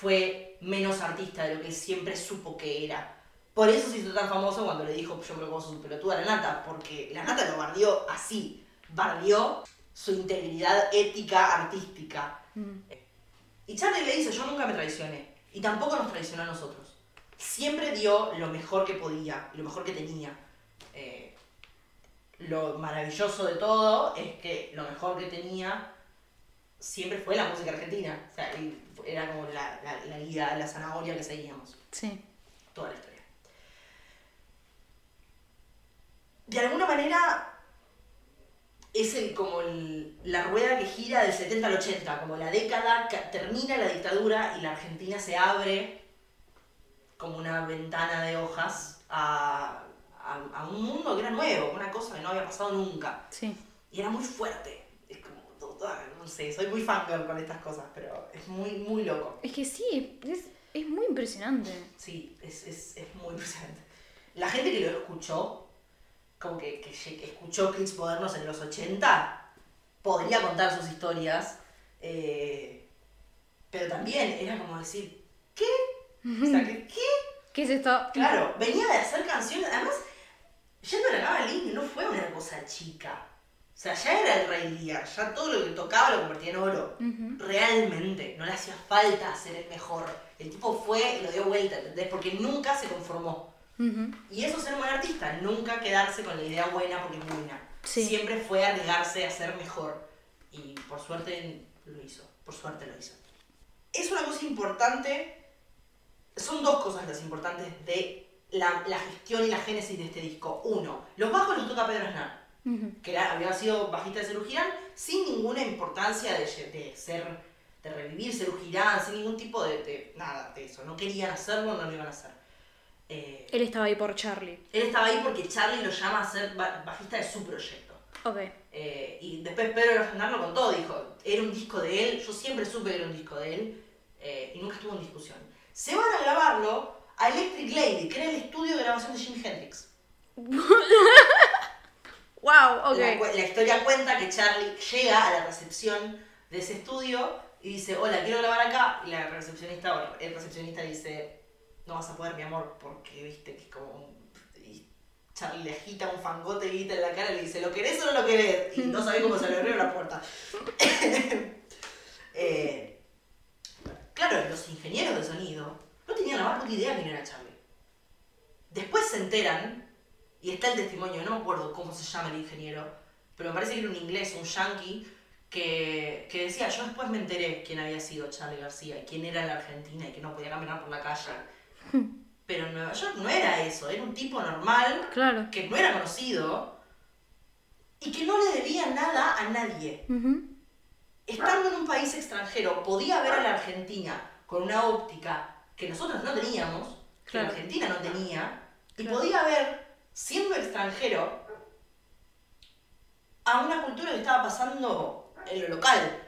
fue menos artista de lo que siempre supo que era. Por eso se hizo tan famoso cuando le dijo yo me como su pelotuda a la nata. Porque la nata lo bardeó así. Bardeó su integridad ética artística. Mm. Y Charlie le dice, yo nunca me traicioné. Y tampoco nos traicionó a nosotros. Siempre dio lo mejor que podía lo mejor que tenía. Eh, lo maravilloso de todo es que lo mejor que tenía siempre fue la música argentina. O sea, era como la, la, la guía, la zanahoria que seguíamos Sí. toda la historia. De alguna manera es el, como el- la rueda que gira del 70 al 80, como la década que termina la dictadura y la Argentina se abre como una ventana de hojas a, a- a un mundo que era nuevo, una cosa que no había pasado nunca. Sí. Y era muy fuerte. No sé, soy muy fangirl con estas cosas, pero es muy, muy loco. Es que sí, es, es muy impresionante. Sí, es, es, es muy impresionante. La gente que lo escuchó, como que, que, escuchó clips modernos en los 80, podría contar sus historias, eh, pero también era como decir, ¿qué? O sea, ¿qué? qué? ¿Qué es esto? Claro, venía de hacer canciones, además, yendo a la Cava Link no fue una cosa chica. O sea, ya era el rey Lear, ya todo lo que tocaba lo convertía en oro realmente no le hacía falta ser el mejor. El tipo fue y lo dio vuelta, ¿entendés? Porque nunca se conformó. Y eso es ser un buen artista, nunca quedarse con la idea buena porque es buena. Sí. Siempre fue arriesgarse a ser mejor. Y por suerte lo hizo, por suerte lo hizo. Es una cosa importante, son dos cosas las importantes de la, la gestión y la génesis de este disco. Uno, los bajos los toca Pedro Aznar Que había sido bajista de Cerú Girán, sin ninguna importancia de, ser, de revivir Cerú Girán, sin ningún tipo de, de nada de eso. No querían hacerlo, no lo iban a hacer. Eh, Él estaba ahí por Charlie. él estaba ahí porque Charlie lo llama a ser ba- bajista de su proyecto. Ok. Eh, y después Pedro Aznar lo contó, dijo, era un disco de él, yo siempre supe que era un disco de él, eh, y nunca estuvo en discusión. Se van a grabarlo a Electric Lady, que era el estudio de grabación de Jimi Hendrix. Wow, ok. La, historia cuenta que Charlie llega a la recepción de ese estudio y dice, hola, quiero grabar acá. Y la recepcionista, el recepcionista dice, no vas a poder, mi amor, porque viste que es como un... Y Charlie le agita un fangote y grita en la cara y le dice, ¿lo querés o no lo querés? Y no sabe cómo se le abrió la puerta. Eh, claro, los ingenieros de sonido no tenían la más puta idea quién era Charlie. Después se enteran, y está el testimonio, no me acuerdo cómo se llama el ingeniero, pero me parece que era un inglés, un yankee, que, que decía, yo después me enteré quién había sido Charlie García y quién era en la Argentina y que no podía caminar por la calle. Pero en Nueva York no era eso, era un tipo normal, Claro. que no era conocido y que no le debía nada a nadie. Ujú. Estando en un país extranjero, podía ver a la Argentina con una óptica que nosotros no teníamos, que Claro. la Argentina no tenía, y Claro. podía ver, siendo extranjero, a una cultura que estaba pasando en lo local.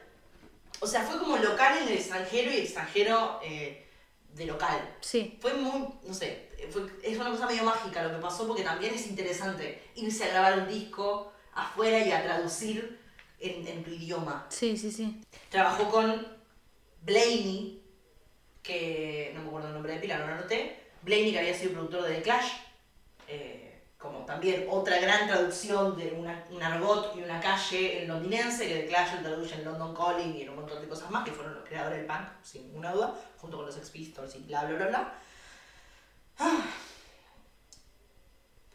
O sea, fue como local en el extranjero y extranjero eh, de local. Sí. Fue muy, no sé, fue- es una cosa medio mágica lo que pasó porque también es interesante irse a grabar un disco afuera y a traducir en, en tu idioma. Sí, sí, sí. Trabajó con Blaney, que no me acuerdo el nombre de pila, no lo anoté. Blaney que había sido productor de The Clash, eh, como también otra gran traducción de una, un argot y una calle en londinense, que The Clash en London Calling y en un montón de cosas más, que fueron los creadores del punk, sin ninguna duda, junto con los Sex Pistols y bla bla bla bla. Ah.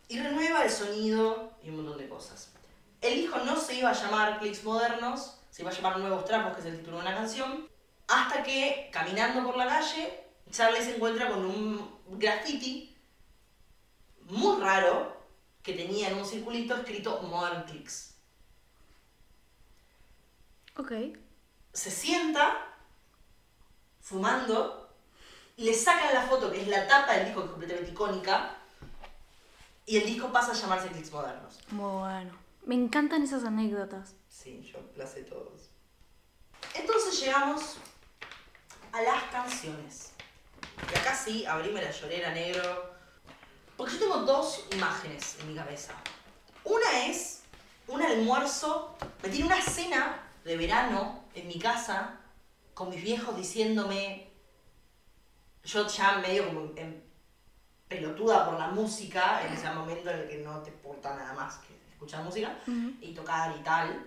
Y renueva el sonido y un montón de cosas. El disco no se iba a llamar Clicks Modernos, se iba a llamar Nuevos Trapos, que es el título de una canción, hasta que, caminando por la calle, Charlie se encuentra con un graffiti muy raro que tenía en un circulito escrito Modern Clicks. Ok. Se sienta fumando, le sacan la foto, que es la tapa del disco, que es completamente icónica, y el disco pasa a llamarse Clicks Modernos. Muy bueno. Me encantan esas anécdotas. Sí, yo las sé todos. Entonces llegamos a las canciones. Y acá sí, abrime la llorera negro. Tengo dos imágenes en mi cabeza. Una es un almuerzo, me tiene una cena de verano en mi casa con mis viejos diciéndome, yo ya medio como en pelotuda por la música, en ese momento en el que no te importa nada más que escuchar música y tocar y tal.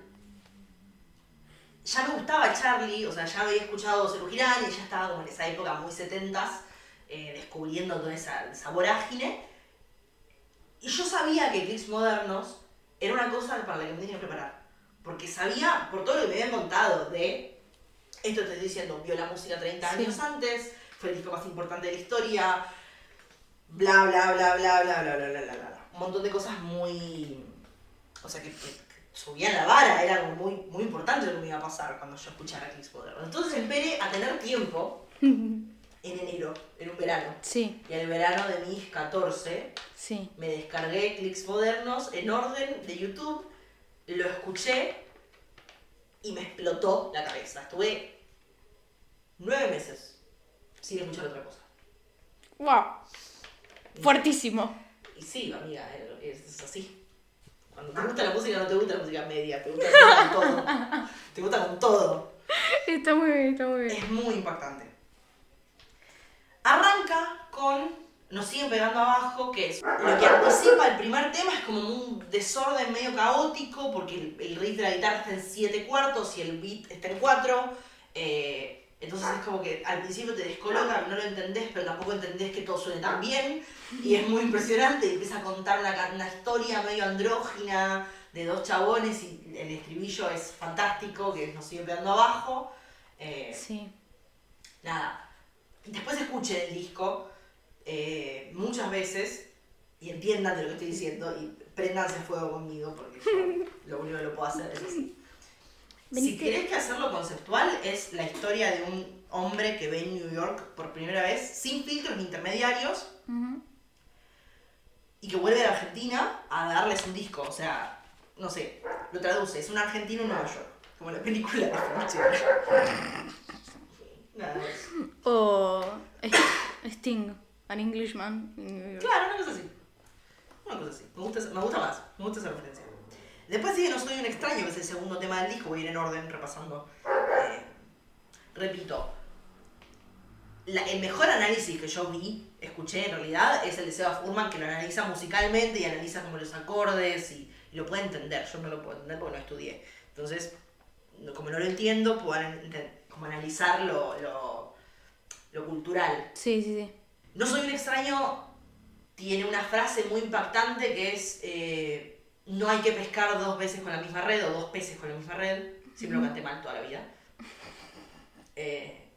Ya me gustaba Charlie, o sea, ya había escuchado Girán y ya estaba como en esa época muy setentas, eh, descubriendo toda esa, esa vorágine. Y yo sabía que Clips Modernos era una cosa para la que me tenía que preparar. Porque sabía, por todo lo que me habían contado de, esto te estoy diciendo, vio la música 30 Sí. años antes, fue el disco más importante de la historia, bla, bla, bla, bla, bla, bla, bla, bla, bla, bla. Un montón de cosas muy... O sea, que, que- subían la vara, era algo muy, muy importante lo que me iba a pasar cuando yo escuchara Clips Modernos. Entonces esperé a tener tiempo en enero, en un verano. Sí, Y el verano de mis 14 sí. me descargué clics modernos en orden de YouTube, lo escuché y me explotó la cabeza. Estuve nueve meses sin escuchar otra cosa. Wow. Fuertísimo. Y sí, amiga, es, es así. Cuando te gusta la música, no te gusta la música media, te gusta la música con todo. Te gusta con todo. Está muy bien, está muy bien. Es muy impactante. Arranca con Nos siguen pegando abajo, que es lo que anticipa el primer tema es como un desorden medio caótico, porque el, el riff de la guitarra está en 7 cuartos y el beat está en 4. entonces es como que al principio te descoloca, no lo entendés, pero tampoco entendés que todo suene tan bien. Y es muy impresionante, y empieza a contar una, una historia medio andrógina de dos chabones y el estribillo es fantástico, que nos sigue pegando abajo. Eh, Sí. nada. Después escuchen el disco eh, muchas veces y entiendan de lo que estoy diciendo y préndanse fuego conmigo porque yo lo único que lo puedo hacer es así. Si querés que hacerlo conceptual, es la historia de un hombre que ve en New York por primera vez, sin filtros ni intermediarios, y que vuelve a Argentina a darles un disco. O sea, no sé, lo traduce, es un argentino en Nueva York, como la película de Fincher. Nada. O Sting, an Englishman. Claro, una cosa así. Una cosa así. Me gusta, me gusta más, me gusta esa referencia. Después sigue No Soy un extraño, que es el segundo tema del disco, voy a ir en orden repasando. Eh, repito, la- el mejor análisis que yo vi, escuché en realidad, es el de Seba Furman, que lo analiza musicalmente y analiza como los acordes y, y lo puede entender. Yo no lo puedo entender porque no estudié. Entonces, como no lo entiendo, puedo an- enten- como analizar lo, lo, lo cultural. Sí, sí, sí. No soy un extraño tiene una frase muy impactante que es eh, no hay que pescar dos veces con la misma red o dos peces con la misma red. Siempre lo canté mal toda la vida. Eh,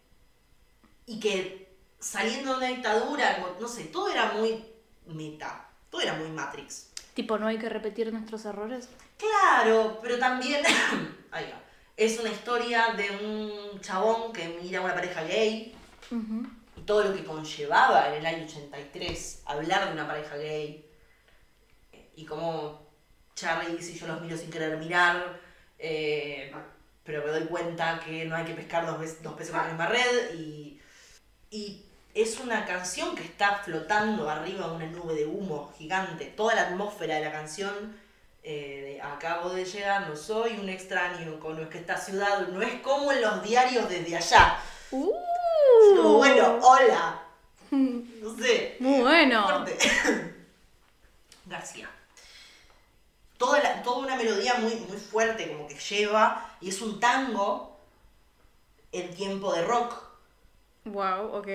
y que saliendo de una dictadura, no sé, todo era muy meta, todo era muy Matrix. Tipo, no hay que repetir nuestros errores. Claro, pero también ahí va. Es una historia de un chabón que mira a una pareja gay y todo lo que conllevaba en el año 83 hablar de una pareja gay y como Charlie dice yo los miro sin querer mirar eh, pero me doy cuenta que no hay que pescar dos, veces, dos peces con la misma red y, y es una canción que está flotando arriba de una nube de humo gigante. Toda la atmósfera de la canción eh, acabo de llegar, no soy un extraño con es que esta ciudad no es como en los diarios desde allá Uh. como, bueno, hola. No sé. Muy bueno. Fuerte. García. Toda, la- toda una melodía muy, muy fuerte, como que lleva, y es un tango en tiempo de rock. Wow, ok.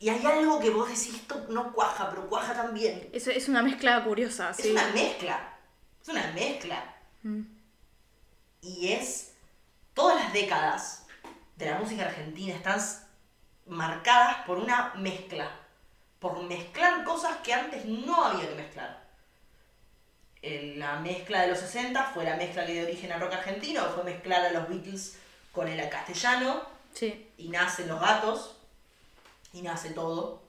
Y, hay algo que vos decís, esto no cuaja, pero cuaja también. Es, es una mezcla curiosa, Es sí. una mezcla. Es una mezcla. Mm. Y es. Todas las décadas de la música argentina están marcadas por una mezcla. Por mezclar cosas que antes no había que mezclar. La mezcla de los 60 fue la mezcla que dio origen al rock argentino, fue mezclar a los Beatles con el castellano. Sí. y nacen los gatos y nace todo.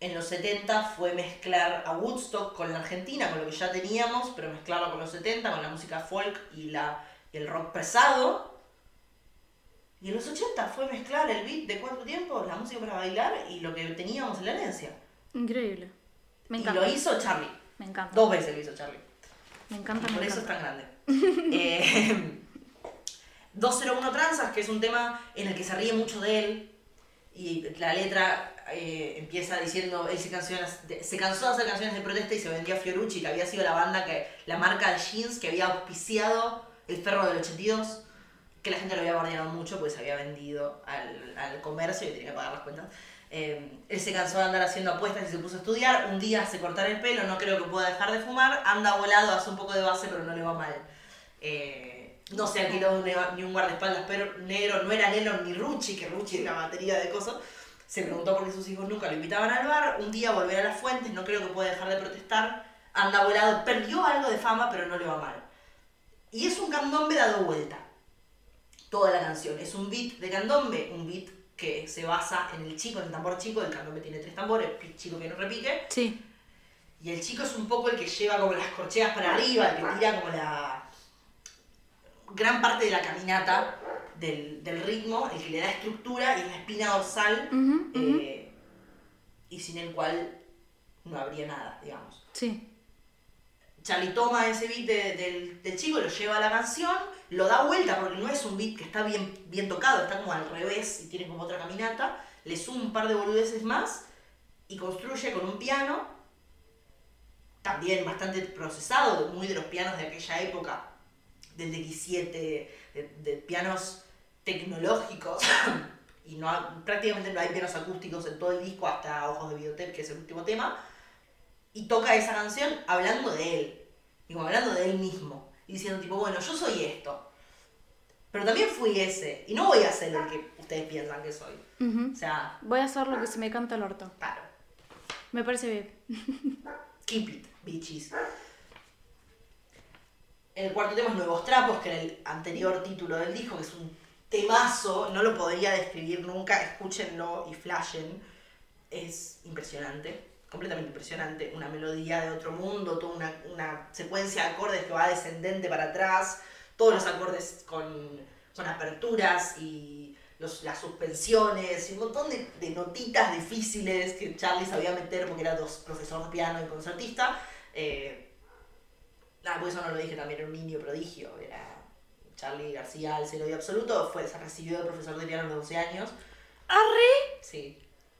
En los 70 fue mezclar a Woodstock con la Argentina, con lo que ya teníamos, pero mezclarlo con los 70, con la música folk y, la, y el rock pesado. Y en los 80 fue mezclar el beat de cuatro tiempos, la música para bailar y lo que teníamos en la herencia. Increíble. Me y encanta. lo hizo Charlie. Me encanta. Dos veces lo hizo Charlie. Me encanta, Por eso es tan grande. Eh, 201 Transas, que es un tema en el que se ríe mucho de él. Y la letra eh, empieza diciendo, él se, se cansó de hacer canciones de protesta y se vendió a Fiorucci, que había sido la banda, que la marca jeans que había auspiciado el ferro del 82, que la gente lo había bardeado mucho porque se había vendido al, al comercio y tenía que pagar las cuentas. Eh, él se cansó de andar haciendo apuestas y se puso a estudiar. Un día se cortar el pelo, no creo que pueda dejar de fumar. Anda volado, hace un poco de base, pero no le va mal. Eh, no se alquiló ni un guardaespaldas pero negro, no era Nelo ni Rucci, que Rucci era batería de cosas. Se preguntó por qué sus hijos nunca lo invitaban al bar. Un día volver a las fuentes, no creo que pueda dejar de protestar. Anda volado, perdió algo de fama, pero no le va mal. Y es un candombe dado vuelta. Toda la canción. Es un beat de candombe, un beat que se basa en el chico, en el tambor chico. El candombe tiene tres tambores, chico que no repique. Sí. Y el chico es un poco el que lleva como las corcheas para arriba, el que tira como la gran parte de la caminata del, del ritmo, el que le da estructura y la espina dorsal, eh, y sin el cual no habría nada, digamos. Sí. Charlie toma ese beat de- del, del chico, lo lleva a la canción, lo da vuelta porque no es un beat que está bien, bien tocado, está como al revés y tiene como otra caminata, le suma un par de boludeces más y construye con un piano, también bastante procesado, muy de los pianos de aquella época, del DX7, de, de pianos tecnológicos. y no ha- prácticamente no hay pianos acústicos en todo el disco hasta Ojos de Videotape, que es el último tema y toca esa canción hablando de él, digo, hablando de él mismo, y diciendo tipo, bueno, yo soy esto, pero también fui ese, y no voy a ser el que ustedes piensan que soy. Ujú. O sea, Voy a hacer lo que se me canta el orto. claro, Me parece bien. keep it, bitches. El cuarto tema es Nuevos Trapos, que era el anterior título del disco, que es un temazo, no lo podría describir nunca, escúchenlo y flashen, es impresionante, completamente impresionante, una melodía de otro mundo, toda una, una secuencia de acordes que va descendente para atrás, todos los acordes con, con aperturas y los- las suspensiones y un montón de, de notitas difíciles que Charlie sabía meter porque era dos, profesor de piano y concertista. Eh, nada, por eso no lo dije también, era un niño prodigio, era Charlie García al cielo y absoluto, fue, se recibió de profesor de piano a los 12 años, ¡Arre! sí.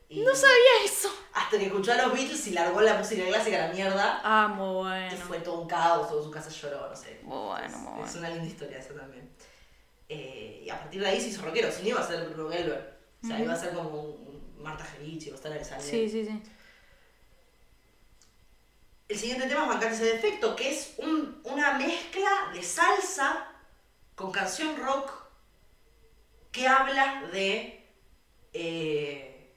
Y No sabía eso. Hasta que escuchó a los Beatles y largó la música clásica a la mierda. Ah, muy Y bueno. fue todo un caos, todo su casa lloró, no sé. Muy bueno, es, muy es bueno. una linda historia esa también. Eh, y a partir de ahí se hizo rockero, si no iba a ser Bruno Gelber. O sea, iba a ser como un Marta Gerici, a estar en esa Sí, sí, sí. El siguiente tema es Bancate ese defecto, que es un- una mezcla de salsa con canción rock que habla de eh,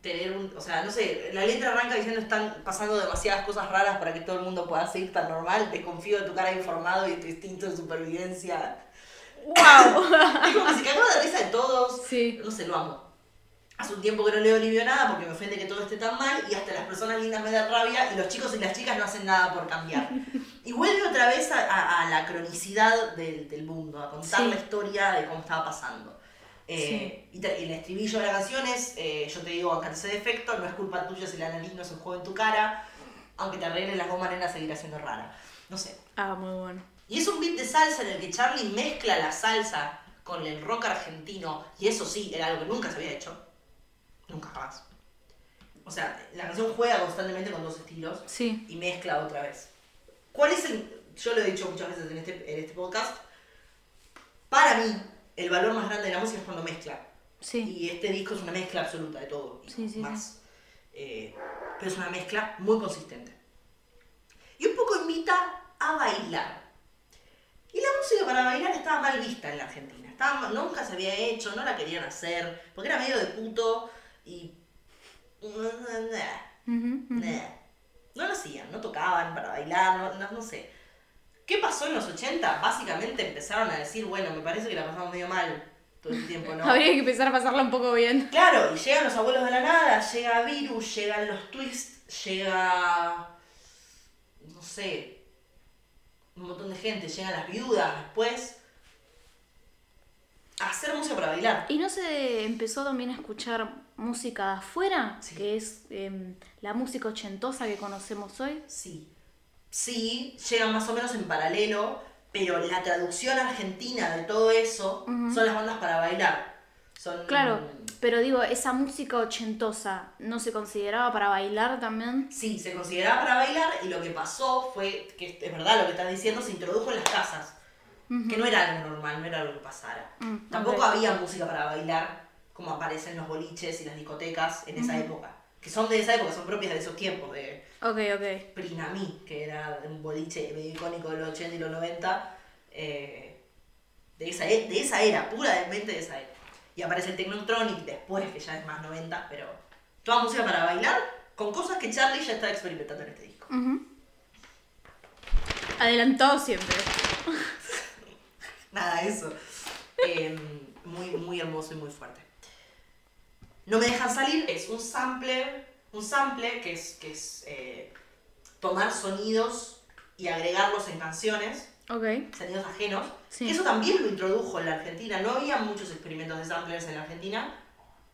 tener un. O sea, no sé, la letra arranca diciendo están pasando demasiadas cosas raras para que todo el mundo pueda seguir tan normal. Desconfío de tu cara informado y de tu instinto de supervivencia. ¡Wow! Es como que se cagó de risa de todos. Sí. No sé, lo amo. Hace un tiempo que no leo Livio nada porque me ofende que todo esté tan mal y hasta las personas lindas me da rabia y los chicos y las chicas no hacen nada por cambiar. Y vuelve otra vez a, a- a la cronicidad del, del mundo, a contar Sí. la historia de cómo estaba pasando. Eh, y, te- y el estribillo de la canción es, eh, yo te digo, ese defecto, no es culpa tuya si el analismo es un juego en tu cara, aunque te arregles las gomas nenas seguirá siendo rara. No sé. Ah, muy bueno. Y es un beat de salsa en el que Charlie mezcla la salsa con el rock argentino, y eso sí, era algo que nunca se había hecho. Nunca jamás. O sea, la canción juega constantemente con dos estilos Sí. y mezcla otra vez. ¿Cuál es el.? Yo lo he dicho muchas veces en este, en este podcast. Para mí, el valor más grande de la música es cuando mezcla. Sí. Y este disco es una mezcla absoluta de todo. Sí, sí, más. Eh, pero es una mezcla muy consistente. Y un poco invita a bailar. Y la música para bailar estaba mal vista en la Argentina. Estaba, nunca se había hecho, no la querían hacer, porque era medio de puto y... Ujú. Nah. No lo hacían, no tocaban para bailar, no, no, no sé. ¿Qué pasó en los 80? Básicamente empezaron a decir, bueno, me parece que la pasamos medio mal todo el tiempo, ¿no? Habría que empezar a pasarla un poco bien. Claro, y llegan los abuelos de la nada, llega Virus, llegan los twists, llega. no sé. un montón de gente, llegan las viudas después. A hacer música para bailar. ¿Y no se empezó también a escuchar música de afuera? Sí. Que es em, la música ochentosa que conocemos hoy. Sí. Sí, llegan más o menos en paralelo, pero la traducción argentina de todo eso son las bandas para bailar. Son. Claro, pero digo, esa música ochentosa, ¿no se consideraba para bailar también? Sí, se consideraba para bailar y lo que pasó fue, que es verdad lo que estás diciendo, se introdujo en las casas. Que no era algo normal, no era algo que pasara. Mm, Tampoco había música para bailar como aparecen los boliches y las discotecas en esa época. Que son de esa época, son propias de esos tiempos, de Ok, ok. Prinamí, que era un boliche medio icónico de los 80 y los 90. eh, de, esa, e- de esa era, puramente de esa era. Y aparece el Technotronic después, que ya es más 90, pero toda música para bailar con cosas que Charlie ya está experimentando en este disco. Adelantado siempre. Nada, eso. Eh, muy, muy hermoso y muy fuerte. No me dejan salir es un sample, un sample que es, que es eh, tomar sonidos y agregarlos en canciones, Ok. sonidos ajenos. Sí. Eso también lo introdujo en la Argentina. No había muchos experimentos de samplers en la Argentina.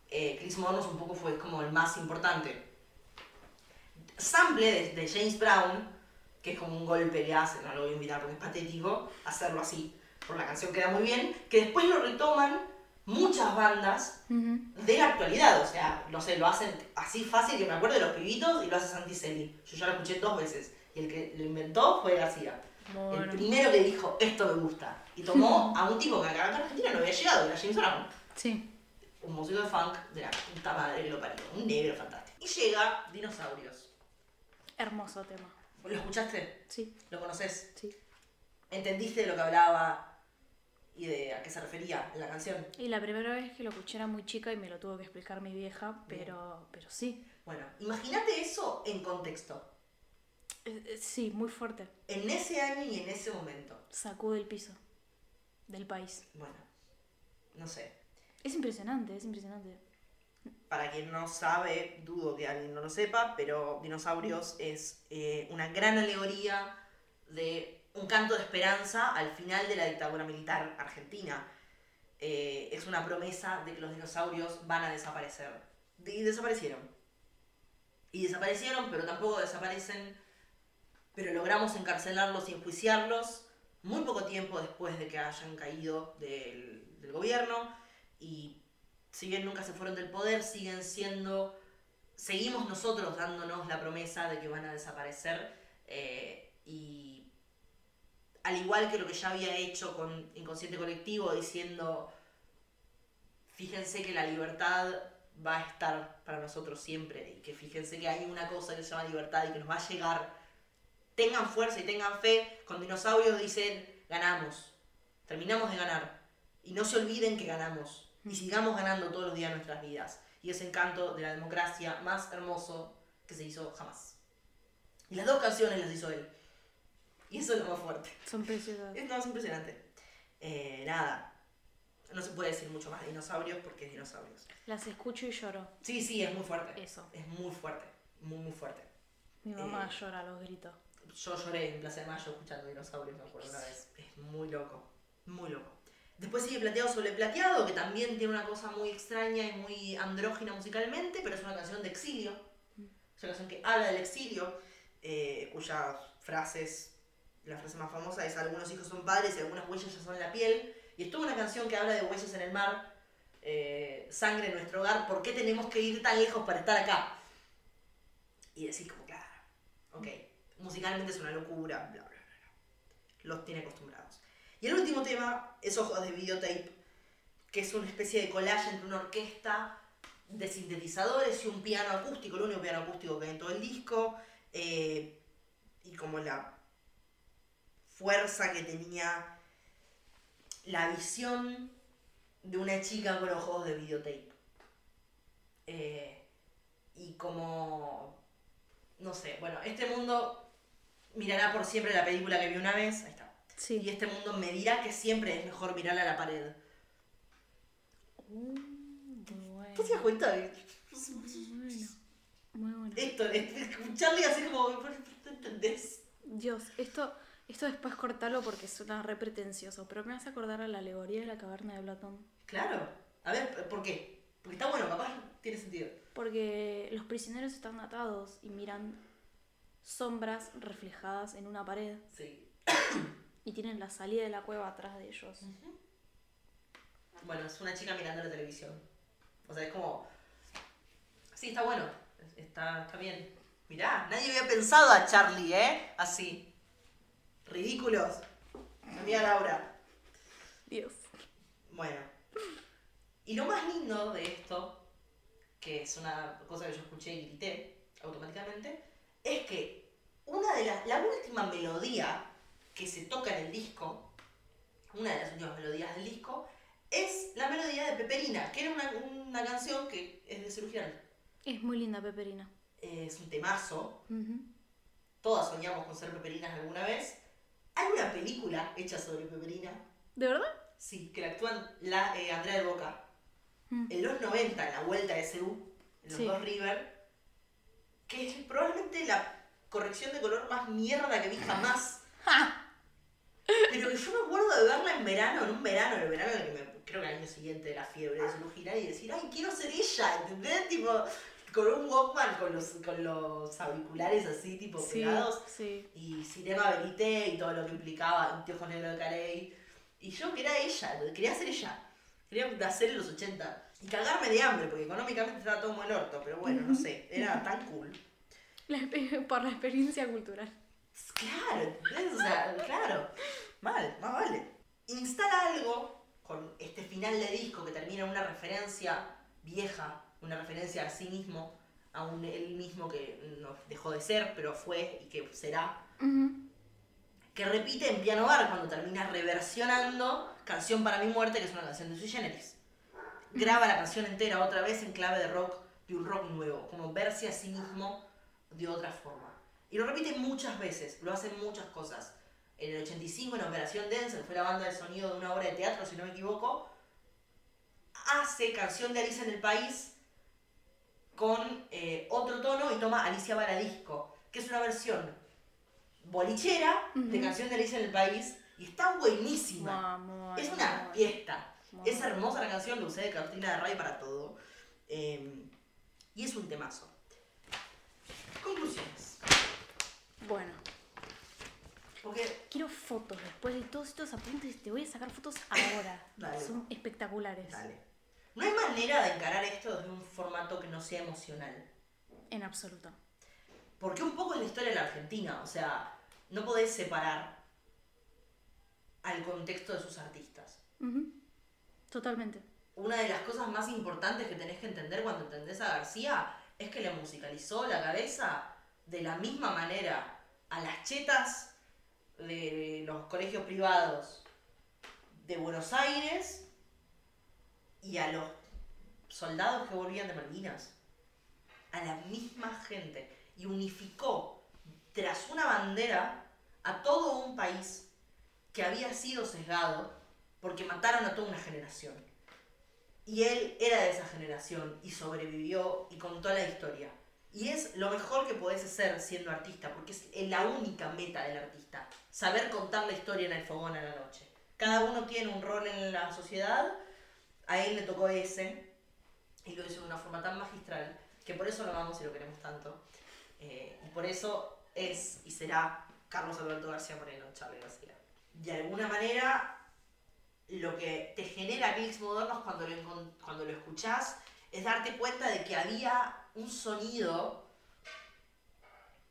Eh, Chris Monos un poco fue como el más importante. Sample de, de James Brown, que es como un golpe que hace, no lo voy a invitar porque es patético, hacerlo así, por la canción queda muy bien, que después lo retoman muchas bandas Ujú. de la actualidad, o sea, no sé, lo hacen así fácil que me acuerdo de los pibitos y lo hace Santi Celi. Yo ya lo escuché dos veces y el que lo inventó fue García. El Bueno. primero que dijo, esto me gusta. Y tomó a un tipo que acá en Argentina no había llegado, era James Brown. Sí. Un músico de funk de la puta madre que lo parió. Un negro fantástico. Y llega Dinosaurios. Hermoso tema. ¿Lo escuchaste? Sí, ¿Lo conoces? sí. ¿Entendiste de lo que hablaba y de a qué se refería la canción? Y la primera vez que lo escuché era muy chica y me lo tuvo que explicar mi vieja, pero, pero sí. Bueno, imagínate eso en contexto. Eh, eh, Sí, muy fuerte. En ese año y en ese momento. Sacude el piso del país. Bueno, no sé. Es impresionante, es impresionante. Para quien no sabe, dudo que alguien no lo sepa, pero Dinosaurios es eh, una gran alegoría de un canto de esperanza al final de la dictadura militar argentina. Eh, es una promesa de que los dinosaurios van a desaparecer. Y desaparecieron. Y desaparecieron, pero tampoco desaparecen. Pero logramos encarcelarlos y enjuiciarlos muy poco tiempo después de que hayan caído del, gobierno. Y si bien nunca se fueron del poder, siguen siendo, seguimos nosotros dándonos la promesa de que van a desaparecer eh, y al igual que lo que ya había hecho con Inconsciente Colectivo diciendo, fíjense que la libertad va a estar para nosotros siempre y que fíjense que hay una cosa que se llama libertad y que nos va a llegar, tengan fuerza y tengan fe, con dinosaurios dicen, ganamos, terminamos de ganar y no se olviden que ganamos y sigamos ganando todos los días de nuestras vidas. Y ese encanto de la democracia más hermoso que se hizo jamás. Y las dos canciones las hizo él. Y eso es lo más fuerte. Son preciosas. Es, no, es impresionante. Eh, nada. No se puede decir mucho más de dinosaurios porque es dinosaurios. Las escucho y lloro. Sí, sí, es muy fuerte. Eso. Es muy fuerte. Muy, muy fuerte. Mi mamá Eh. llora a los gritos. Yo lloré en Plaza de Mayo escuchando dinosaurios, me acuerdo una vez. Es muy loco. Muy loco. Después sigue Plateado sobre Plateado, que también tiene una cosa muy extraña y muy andrógina musicalmente, pero es una canción de exilio. Es una canción que habla del exilio, eh, cuyas frases, la frase más famosa es algunos hijos son padres y algunas huellas ya son la piel. Y es toda una canción que habla de huellas en el mar, eh, sangre en nuestro hogar, ¿por qué tenemos que ir tan lejos para estar acá? Y decís como, claro, ok, musicalmente es una locura, bla, bla, bla, bla. Los tiene acostumbrados. Y el último tema es Ojos de Videotape, que es una especie de collage entre una orquesta de sintetizadores y un piano acústico, el único piano acústico que hay en todo el disco, eh, y como la fuerza que tenía la visión de una chica con ojos de videotape. Eh, y como, no sé, bueno, este mundo mirará por siempre la película que vi una vez, ahí está. Y este mundo me dirá que siempre es mejor mirar a la pared. Uh, muy bueno. ¿Vos te das cuenta? de- Muy bueno. Muy bueno. Esto, es- escucharle así como, ¿no entendés? Dios, esto, esto después cortalo porque suena re pretencioso, pero me hace acordar a la alegoría de la caverna de Platón. Claro. A ver, ¿por qué? Porque está bueno, capaz tiene sentido. Porque los prisioneros están atados y miran sombras reflejadas en una pared Sí. y tienen la salida de la cueva atrás de ellos. Bueno, es una chica mirando la televisión. O sea, es como. Sí, está bueno. Está, está bien. Mirá, nadie había pensado a Charlie, ¿eh? Así. Ridículos. Mi amiga Laura. Dios. Bueno. Y lo más lindo de esto, que es una cosa que yo escuché y grité automáticamente, es que una de las. La última melodía que se toca en el disco, una de las últimas melodías del disco, es la melodía de Peperina, que era una, una canción que es de cirugía. Es muy linda Peperina. Es un temazo. Ujú. Todas soñamos con ser peperinas alguna vez. Hay una película hecha sobre Peperina. ¿De verdad? Sí, que la actúan la, eh, Andrea del Boca. Mm. En los 90, en la vuelta de SU, en los Sí. dos River, que es probablemente la corrección de color más mierda que vi jamás. Pero que yo me acuerdo de verla en verano, en un verano, en el verano en el que me, creo que al año siguiente de la fiebre de su y decir, ay, quiero ser ella, ¿entendés? Tipo, con un Walkman, con los, con los auriculares así, tipo, Sí, pegados sí. y Cinema Verité y todo lo que implicaba un Tiojo Negro de Calais. Y yo que era ella, quería ser ella. Quería hacer en los 80. Y cagarme de hambre, porque económicamente estaba todo muy el orto, pero bueno, no sé, era tan cool. La por la experiencia cultural. Claro. O sea, claro. Mal, más vale. Instala algo con este final de disco que termina en una referencia vieja, una referencia a sí mismo, a un él mismo que no dejó de ser, pero fue y que será. Ujú. que repite en piano bar cuando termina reversionando Canción para mi muerte, que es una canción de Sui Generis. Graba la canción entera otra vez en clave de rock, de un rock nuevo, como verse a sí mismo de otra forma. Y lo repite muchas veces, lo hace en muchas cosas. En el 85, en Operación que fue la banda de sonido de una obra de teatro, si no me equivoco, hace Canción de Alicia en el País con eh, otro tono y toma Alicia Baradisco, que es una versión bolichera de. Canción de Alicia en el País y está buenísima. Vamos, Es una fiesta. Es hermosa la canción, lo usé de cartulina de Ray para todo. Eh, y es un temazo. Conclusiones. Bueno, Porque quiero fotos después de todos estos apuntes. Te voy a sacar fotos ahora. Dale. Son espectaculares. Dale. No hay manera de encarar esto desde un formato que no sea emocional. En absoluto. Porque un poco es la historia de la Argentina. O sea, no podés separar al contexto de sus artistas. Totalmente. Una de las cosas más importantes que tenés que entender cuando entendés a García es que le musicalizó la cabeza de la misma manera a las chetas de los colegios privados de Buenos Aires y a los soldados que volvían de Malvinas. A la misma gente. Y unificó tras una bandera a todo un país que había sido sesgado porque mataron a toda una generación. Y él era de esa generación y sobrevivió y contó la historia. Y es lo mejor que podés hacer siendo artista, porque es la única meta del artista. Saber contar la historia en el fogón a la noche. Cada uno tiene un rol en la sociedad, a él le tocó ese, y lo hizo de una forma tan magistral, que por eso lo amamos y lo queremos tanto. Eh, y por eso es y será Carlos Alberto García Moreno, Charlie García. De alguna manera, lo que te genera clics modernos cuando lo, cuando lo es darte cuenta de que había un sonido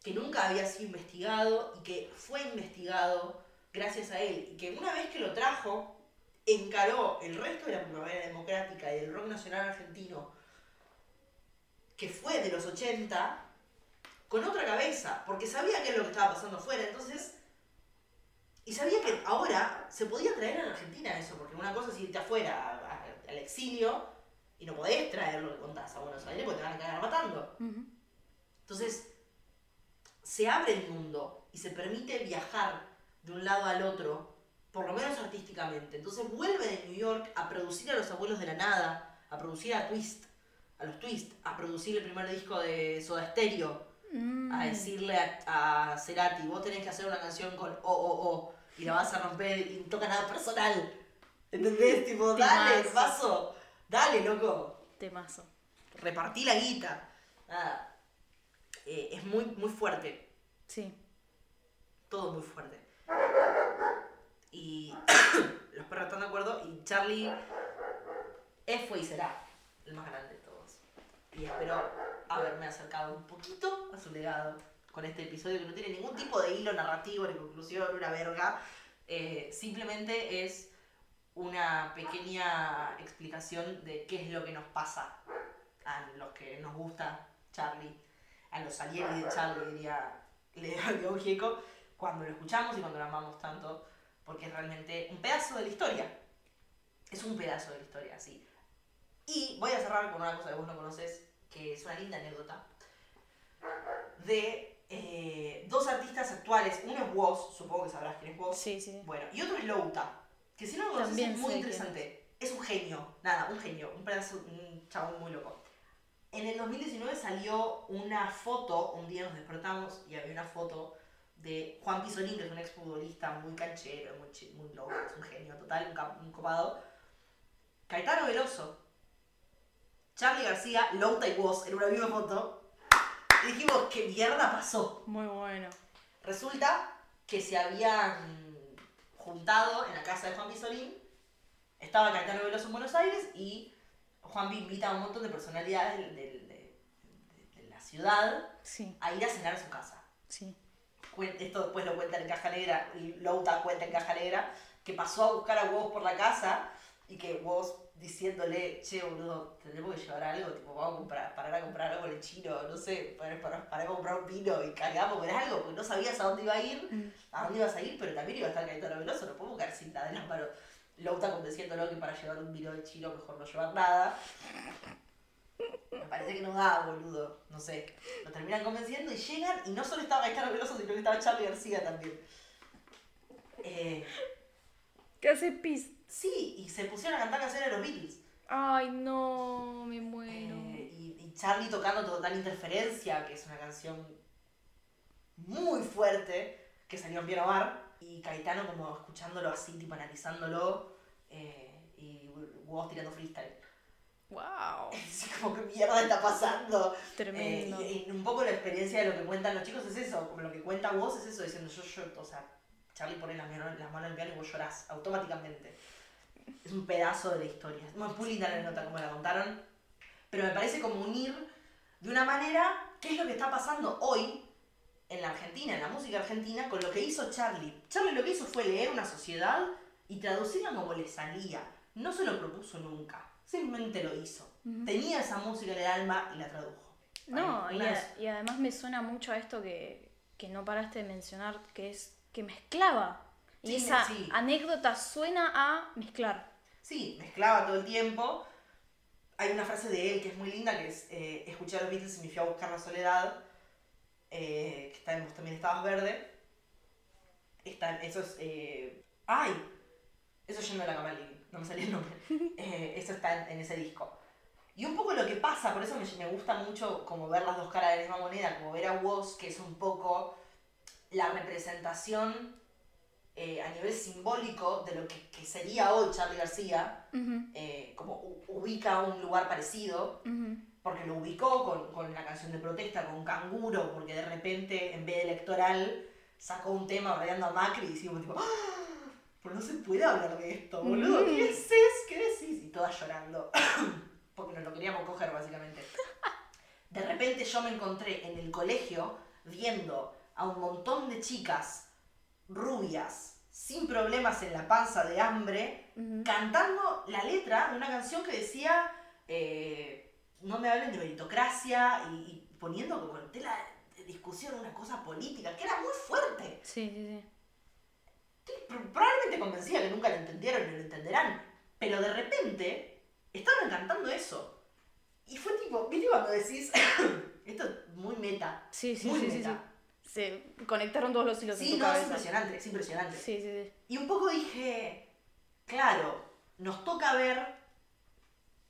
que nunca había sido investigado y que fue investigado gracias a él. Y que una vez que lo trajo, encaró el resto de la primavera democrática y del rock nacional argentino, que fue de los 80, con otra cabeza, porque sabía qué es lo que estaba pasando afuera. Entonces, y sabía que ahora se podía traer a la Argentina eso, porque una cosa es irte afuera, al exilio, y no podés traer lo que contás a Buenos Aires porque te van a cagar matando. Entonces, se abre el mundo y se permite viajar de un lado al otro por lo menos artísticamente. Entonces vuelve de New York a producir a los abuelos de la nada, a producir a Twist, a los Twist, a producir el primer disco de Soda Stereo, Mm. a decirle a, a Cerati, vos tenés que hacer una canción con O, O, O, y la vas a romper y no toca nada personal. ¿Entendés? Tipo, dale, Temazo. paso, dale, loco Temazo. repartí la guita. Nada. Eh, es muy, muy fuerte. Sí. Todo muy fuerte. Y los perros están de acuerdo. Y Charlie es, fue y será el más grande de todos. Y espero haberme acercado un poquito a su legado con este episodio que no tiene ningún tipo de hilo narrativo ni conclusión, una verga. Eh, simplemente es una pequeña explicación de qué es lo que nos pasa a los que nos gusta Charlie, a los alienis de Charlie, diría Leo Gieco, cuando lo escuchamos y cuando lo amamos tanto, porque es realmente un pedazo de la historia. Es un pedazo de la historia, sí. Y voy a cerrar con una cosa que vos no conoces, que es una linda anécdota, de eh, dos artistas actuales. Uno es Woz, supongo que sabrás quién es Woz. Sí, sí. Bueno, y otro es Louta, que si no lo conoces También es muy interesante. Es un genio, nada, un genio, un pedazo, un chabón muy loco. En el 2019 salió una foto, un día nos despertamos y había una foto de Juan Pisolín, que es un exfutbolista muy canchero, muy, muy loco, es un genio total, un, copado. Caetano Veloso, Charlie García, Louta y Woz en una misma foto. Y dijimos, ¿qué mierda pasó? Muy bueno. Resulta que se habían juntado en la casa de Juan Pisolín, estaba Caetano Veloso en Buenos Aires y Juan invita a un montón de personalidades de, de- de la ciudad Sí, a ir a cenar a su casa. sí. Esto después lo cuenta en Caja Negra, y Louta cuenta en Caja Negra, que pasó a buscar a Woz por la casa y que Woz diciéndole, che, boludo, tenemos que llevar algo, tipo, vamos a comprar, parar a comprar algo en el chino, no sé, parar, parar- parar a comprar un vino y cargamos con algo, porque no sabías a dónde iba a ir, Mm. a dónde ibas a ir, pero también iba a estar Caetano Veloso, no podemos quedar sin nada en las manos. Louta convenciéndolo que para llevar un vino de chino mejor no llevar nada. Me parece que no da, boludo. No sé. Lo terminan convenciendo y llegan y no solo estaba Caetano Veloso, sino que estaba Charlie García también. Eh, ¿Qué hace pis? sí, y se pusieron a cantar canciones de los Beatles. Ay, no, me muero. Eh, y, y Charlie tocando Total Interferencia, que es una canción muy fuerte, que salió en Piano Bar. Y Caetano como escuchándolo así, tipo analizándolo. eh, y vos tirando freestyle. Wow. Así como, ¿qué mierda está pasando? Tremendo. Eh, y, y un poco la experiencia de lo que cuentan los chicos es eso, como lo que cuenta vos es eso, diciendo yo, yo, o sea, Charlie pone las manos, las manos en el piano y vos llorás automáticamente. Es un pedazo de la historia. Es muy linda la nota como la contaron, pero me parece como unir de una manera qué es lo que está pasando hoy en la Argentina, en la música argentina, con lo que hizo Charlie. Charlie lo que hizo fue leer una sociedad y traducirla como le salía. No se lo propuso nunca, simplemente lo hizo. Tenía esa música en el alma y la tradujo. No, Ay, y, una- a- y además me suena mucho a esto que, que no paraste de mencionar, que es que mezclaba. Y esa sí. anécdota suena a mezclar. Sí, mezclaba todo el tiempo. Hay una frase de él que es muy linda, que es, eh, escuché a los Beatles y me fui a buscar la soledad, eh, que está en Vos también estabas verde. Está, eso es... eh, ¡Ay! Eso yendo a la cama no me salía el nombre. Eh, eso está en, en ese disco. Y un poco lo que pasa, por eso me, me gusta mucho como ver las dos caras de la misma moneda, como ver a Woz, que es un poco la representación eh, a nivel simbólico de lo que, que sería hoy Charlie García, eh, como u- ubica un lugar parecido, porque lo ubicó con, con la canción de protesta, con Canguro, porque de repente, en vez de electoral, sacó un tema rodeando a Macri y decimos tipo, ¡Ah! Pero no se puede hablar de esto, boludo, ¿qué Mm. haces? ¿Qué decís? Y todas llorando, porque nos lo queríamos coger básicamente. De repente yo me encontré en el colegio viendo a un montón de chicas rubias, sin problemas en la panza de hambre, Ujú. cantando la letra de una canción que decía eh, no me hablen de meritocracia y, y poniendo como en tela de discusión una cosa política que era muy fuerte. Sí, sí, sí. Probablemente convencida que nunca lo entendieron ni lo entenderán, pero de repente estaban cantando eso. Y fue tipo, ¿viste cuando decís? Esto es muy meta. Sí, sí, muy sí, meta. sí. se conectaron todos los hilos Sí, en tu no, es cabeza. impresionante, es impresionante. Sí, sí, sí. Y un poco dije, claro, nos toca ver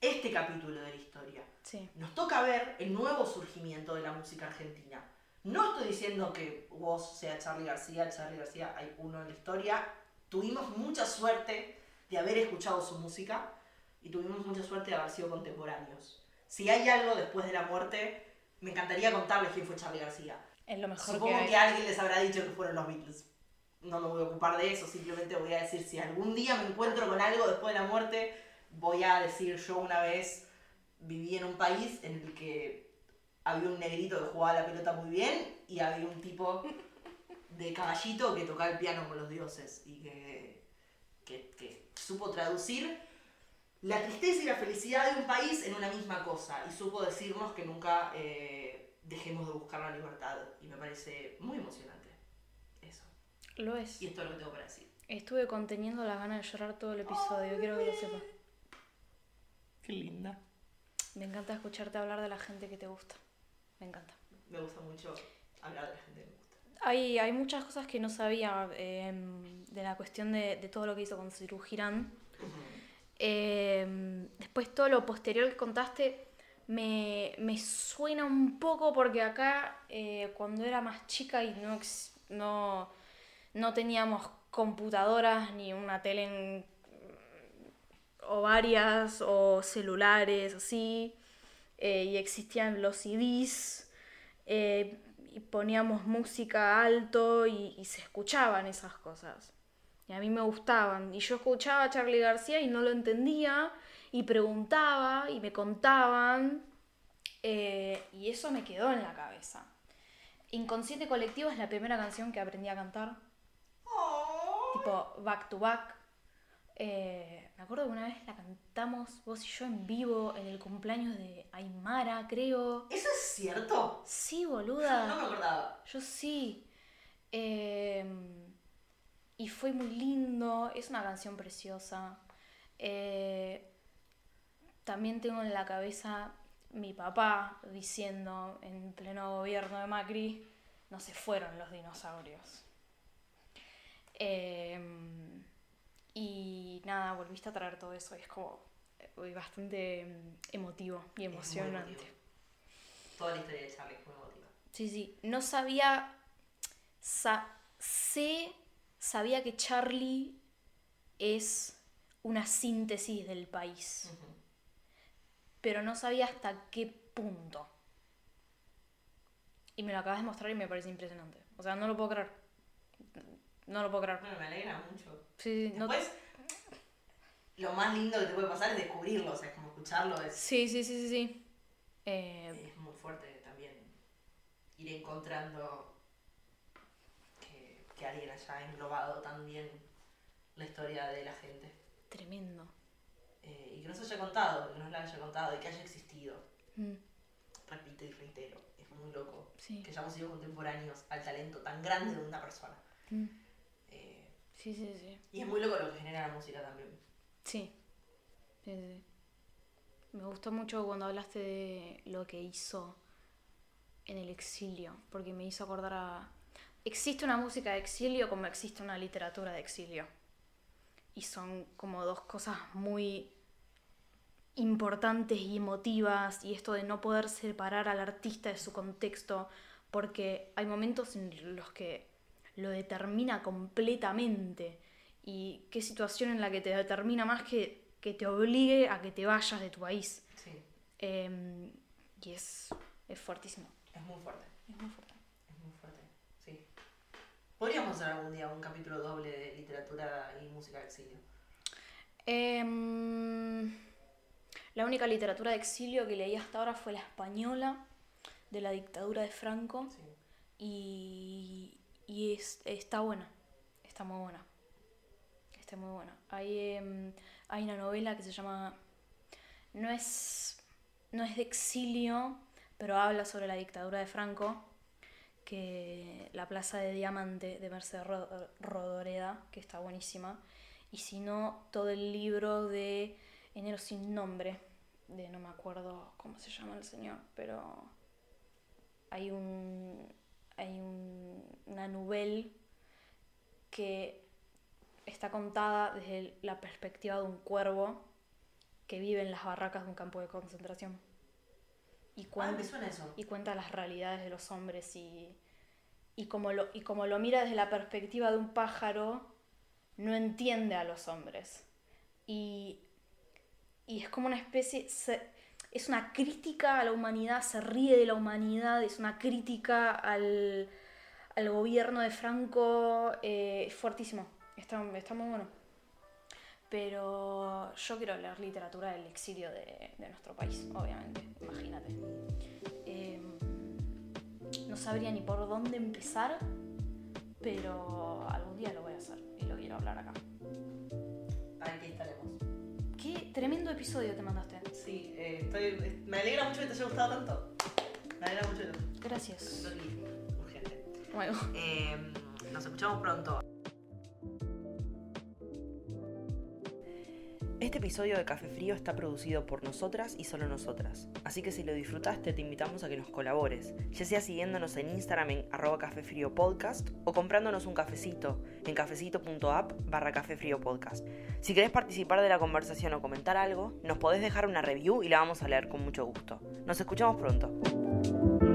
este capítulo de la historia. Sí. Nos toca ver el nuevo surgimiento de la música argentina. No estoy diciendo que vos sea Charlie García, Charlie García hay uno en la historia. Tuvimos mucha suerte de haber escuchado su música y tuvimos mucha suerte de haber sido contemporáneos. Si hay algo después de la muerte, me encantaría contarles quién fue Charlie García. Es lo mejor Supongo que que, alguien les habrá dicho que fueron los Beatles. No me voy a ocupar de eso, simplemente voy a decir si algún día me encuentro con algo después de la muerte, voy a decir yo una vez viví en un país en el que había un negrito que jugaba la pelota muy bien y había un tipo de caballito que tocaba el piano con los dioses y que, que, que supo traducir la tristeza y la felicidad de un país en una misma cosa y supo decirnos que nunca eh, dejemos de buscar la libertad y me parece muy emocionante eso. Lo es. Y esto es lo que tengo para decir. Estuve conteniendo las ganas de llorar todo el episodio, quiero que lo sepas. Qué linda. Me encanta escucharte hablar de la gente que te gusta. Me encanta. Me gusta mucho hablar de la gente que me gusta. Hay, hay muchas cosas que no sabía eh, de la cuestión de, de todo lo que hizo con Ciru Girán. Eh, después todo lo posterior que contaste me, me suena un poco porque acá eh, cuando era más chica y no, no, no teníamos computadoras ni una tele en- o varias o celulares así eh, y existían los CDs eh, y poníamos música alto y, y se escuchaban esas cosas. Y a mí me gustaban. Y yo escuchaba a Charlie García y no lo entendía. Y preguntaba y me contaban. eh, y eso me quedó en la cabeza. Inconsciente Colectivo es la primera canción que aprendí a cantar. Tipo, back to back. Eh, me acuerdo que una vez la cantamos vos y yo en vivo en el cumpleaños de Aymara, creo. ¿Eso es cierto? Sí, Yo boluda. no me acordaba. Yo sí. Eh, y fue muy lindo. Es una canción preciosa. Eh, también tengo en la cabeza mi papá diciendo en pleno gobierno de Macri, no se fueron los dinosaurios. Eh, y nada, volviste a traer todo eso. y Es como eh, bastante mm, emotivo y emocionante. emotivo. Toda la historia de Charlie es muy emotiva. Sí, sí. No sabía. Sa sé, sabía que Charlie es una síntesis del país, pero no sabía hasta qué punto. Y me lo acabas de mostrar y me parece impresionante. O sea, no lo puedo creer. No lo puedo creer. Bueno, me alegra mucho. Sí, no- Después, lo más lindo que te puede pasar es descubrirlo, o sea, es como escucharlo, es, sí, sí, sí, sí, sí. Eh, es muy fuerte también ir encontrando que, que alguien haya englobado tan bien la historia de la gente. tremendo. Eh, y que nos haya contado, que nos la haya contado y que haya existido. Mm, Repito y reitero, es muy loco Sí. que hayamos sido contemporáneos al talento tan grande de una persona. mm, Sí, sí, sí. y es muy loco lo que genera la música también. Sí. Sí. Me gustó mucho cuando hablaste de lo que hizo en el exilio, porque me hizo acordar a... Existe una música de exilio como existe una literatura de exilio. Y son como dos cosas muy importantes y emotivas, y esto de no poder separar al artista de su contexto, porque hay momentos en los que lo determina completamente. Y qué situación en la que te determina más que, que te obligue a que te vayas de tu país. Sí, Eh, y es, es fuertísimo. es muy fuerte. Es muy fuerte. Es muy fuerte, sí. Podríamos hacer algún día un capítulo doble de literatura y música de exilio. Em, la única literatura de exilio que leí hasta ahora fue la española, de la dictadura de Franco. Sí. Y, y es- está buena, está muy buena. Está muy buena. Hay, em, hay una novela que se llama. No es, no es de exilio, pero habla sobre la dictadura de Franco. Que La Plaza de Diamante de Mercedes Ro- Rodoreda, que está buenísima. Y si no, todo el libro de Enero sin nombre, de no me acuerdo cómo se llama el señor, pero hay un hay un- una novela que está contada desde la perspectiva de un cuervo que vive en las barracas de un campo de concentración. Y Ah, cuenta, me suena eso. y cuenta las realidades de los hombres y, y, como lo, y como lo mira desde la perspectiva de un pájaro, no entiende a los hombres. Y, y es como una especie, se- es una crítica a la humanidad, se ríe de la humanidad, es una crítica al, al gobierno de Franco, eh, es fuertísimo, está, está muy bueno. Pero yo quiero leer literatura del exilio de, de nuestro país, obviamente, imagínate. Eh, no sabría ni por dónde empezar, pero algún día lo voy a hacer y lo quiero hablar acá. Aquí estaremos. Qué tremendo episodio te mandaste. Sí, eh, estoy, me alegra mucho que te haya gustado tanto. Me alegra mucho Gracias. Que- urgente. Bueno, Eh, nos escuchamos pronto. Este episodio de Café Frío está producido por nosotras y solo nosotras. Así que si lo disfrutaste, te invitamos a que nos colabores, ya sea siguiéndonos en Instagram en arroba Café Frío Podcast o comprándonos un cafecito en cafecito.app barra Café Frío Podcast. Si querés participar de la conversación o comentar algo, nos podés dejar una review y la vamos a leer con mucho gusto. Nos escuchamos pronto.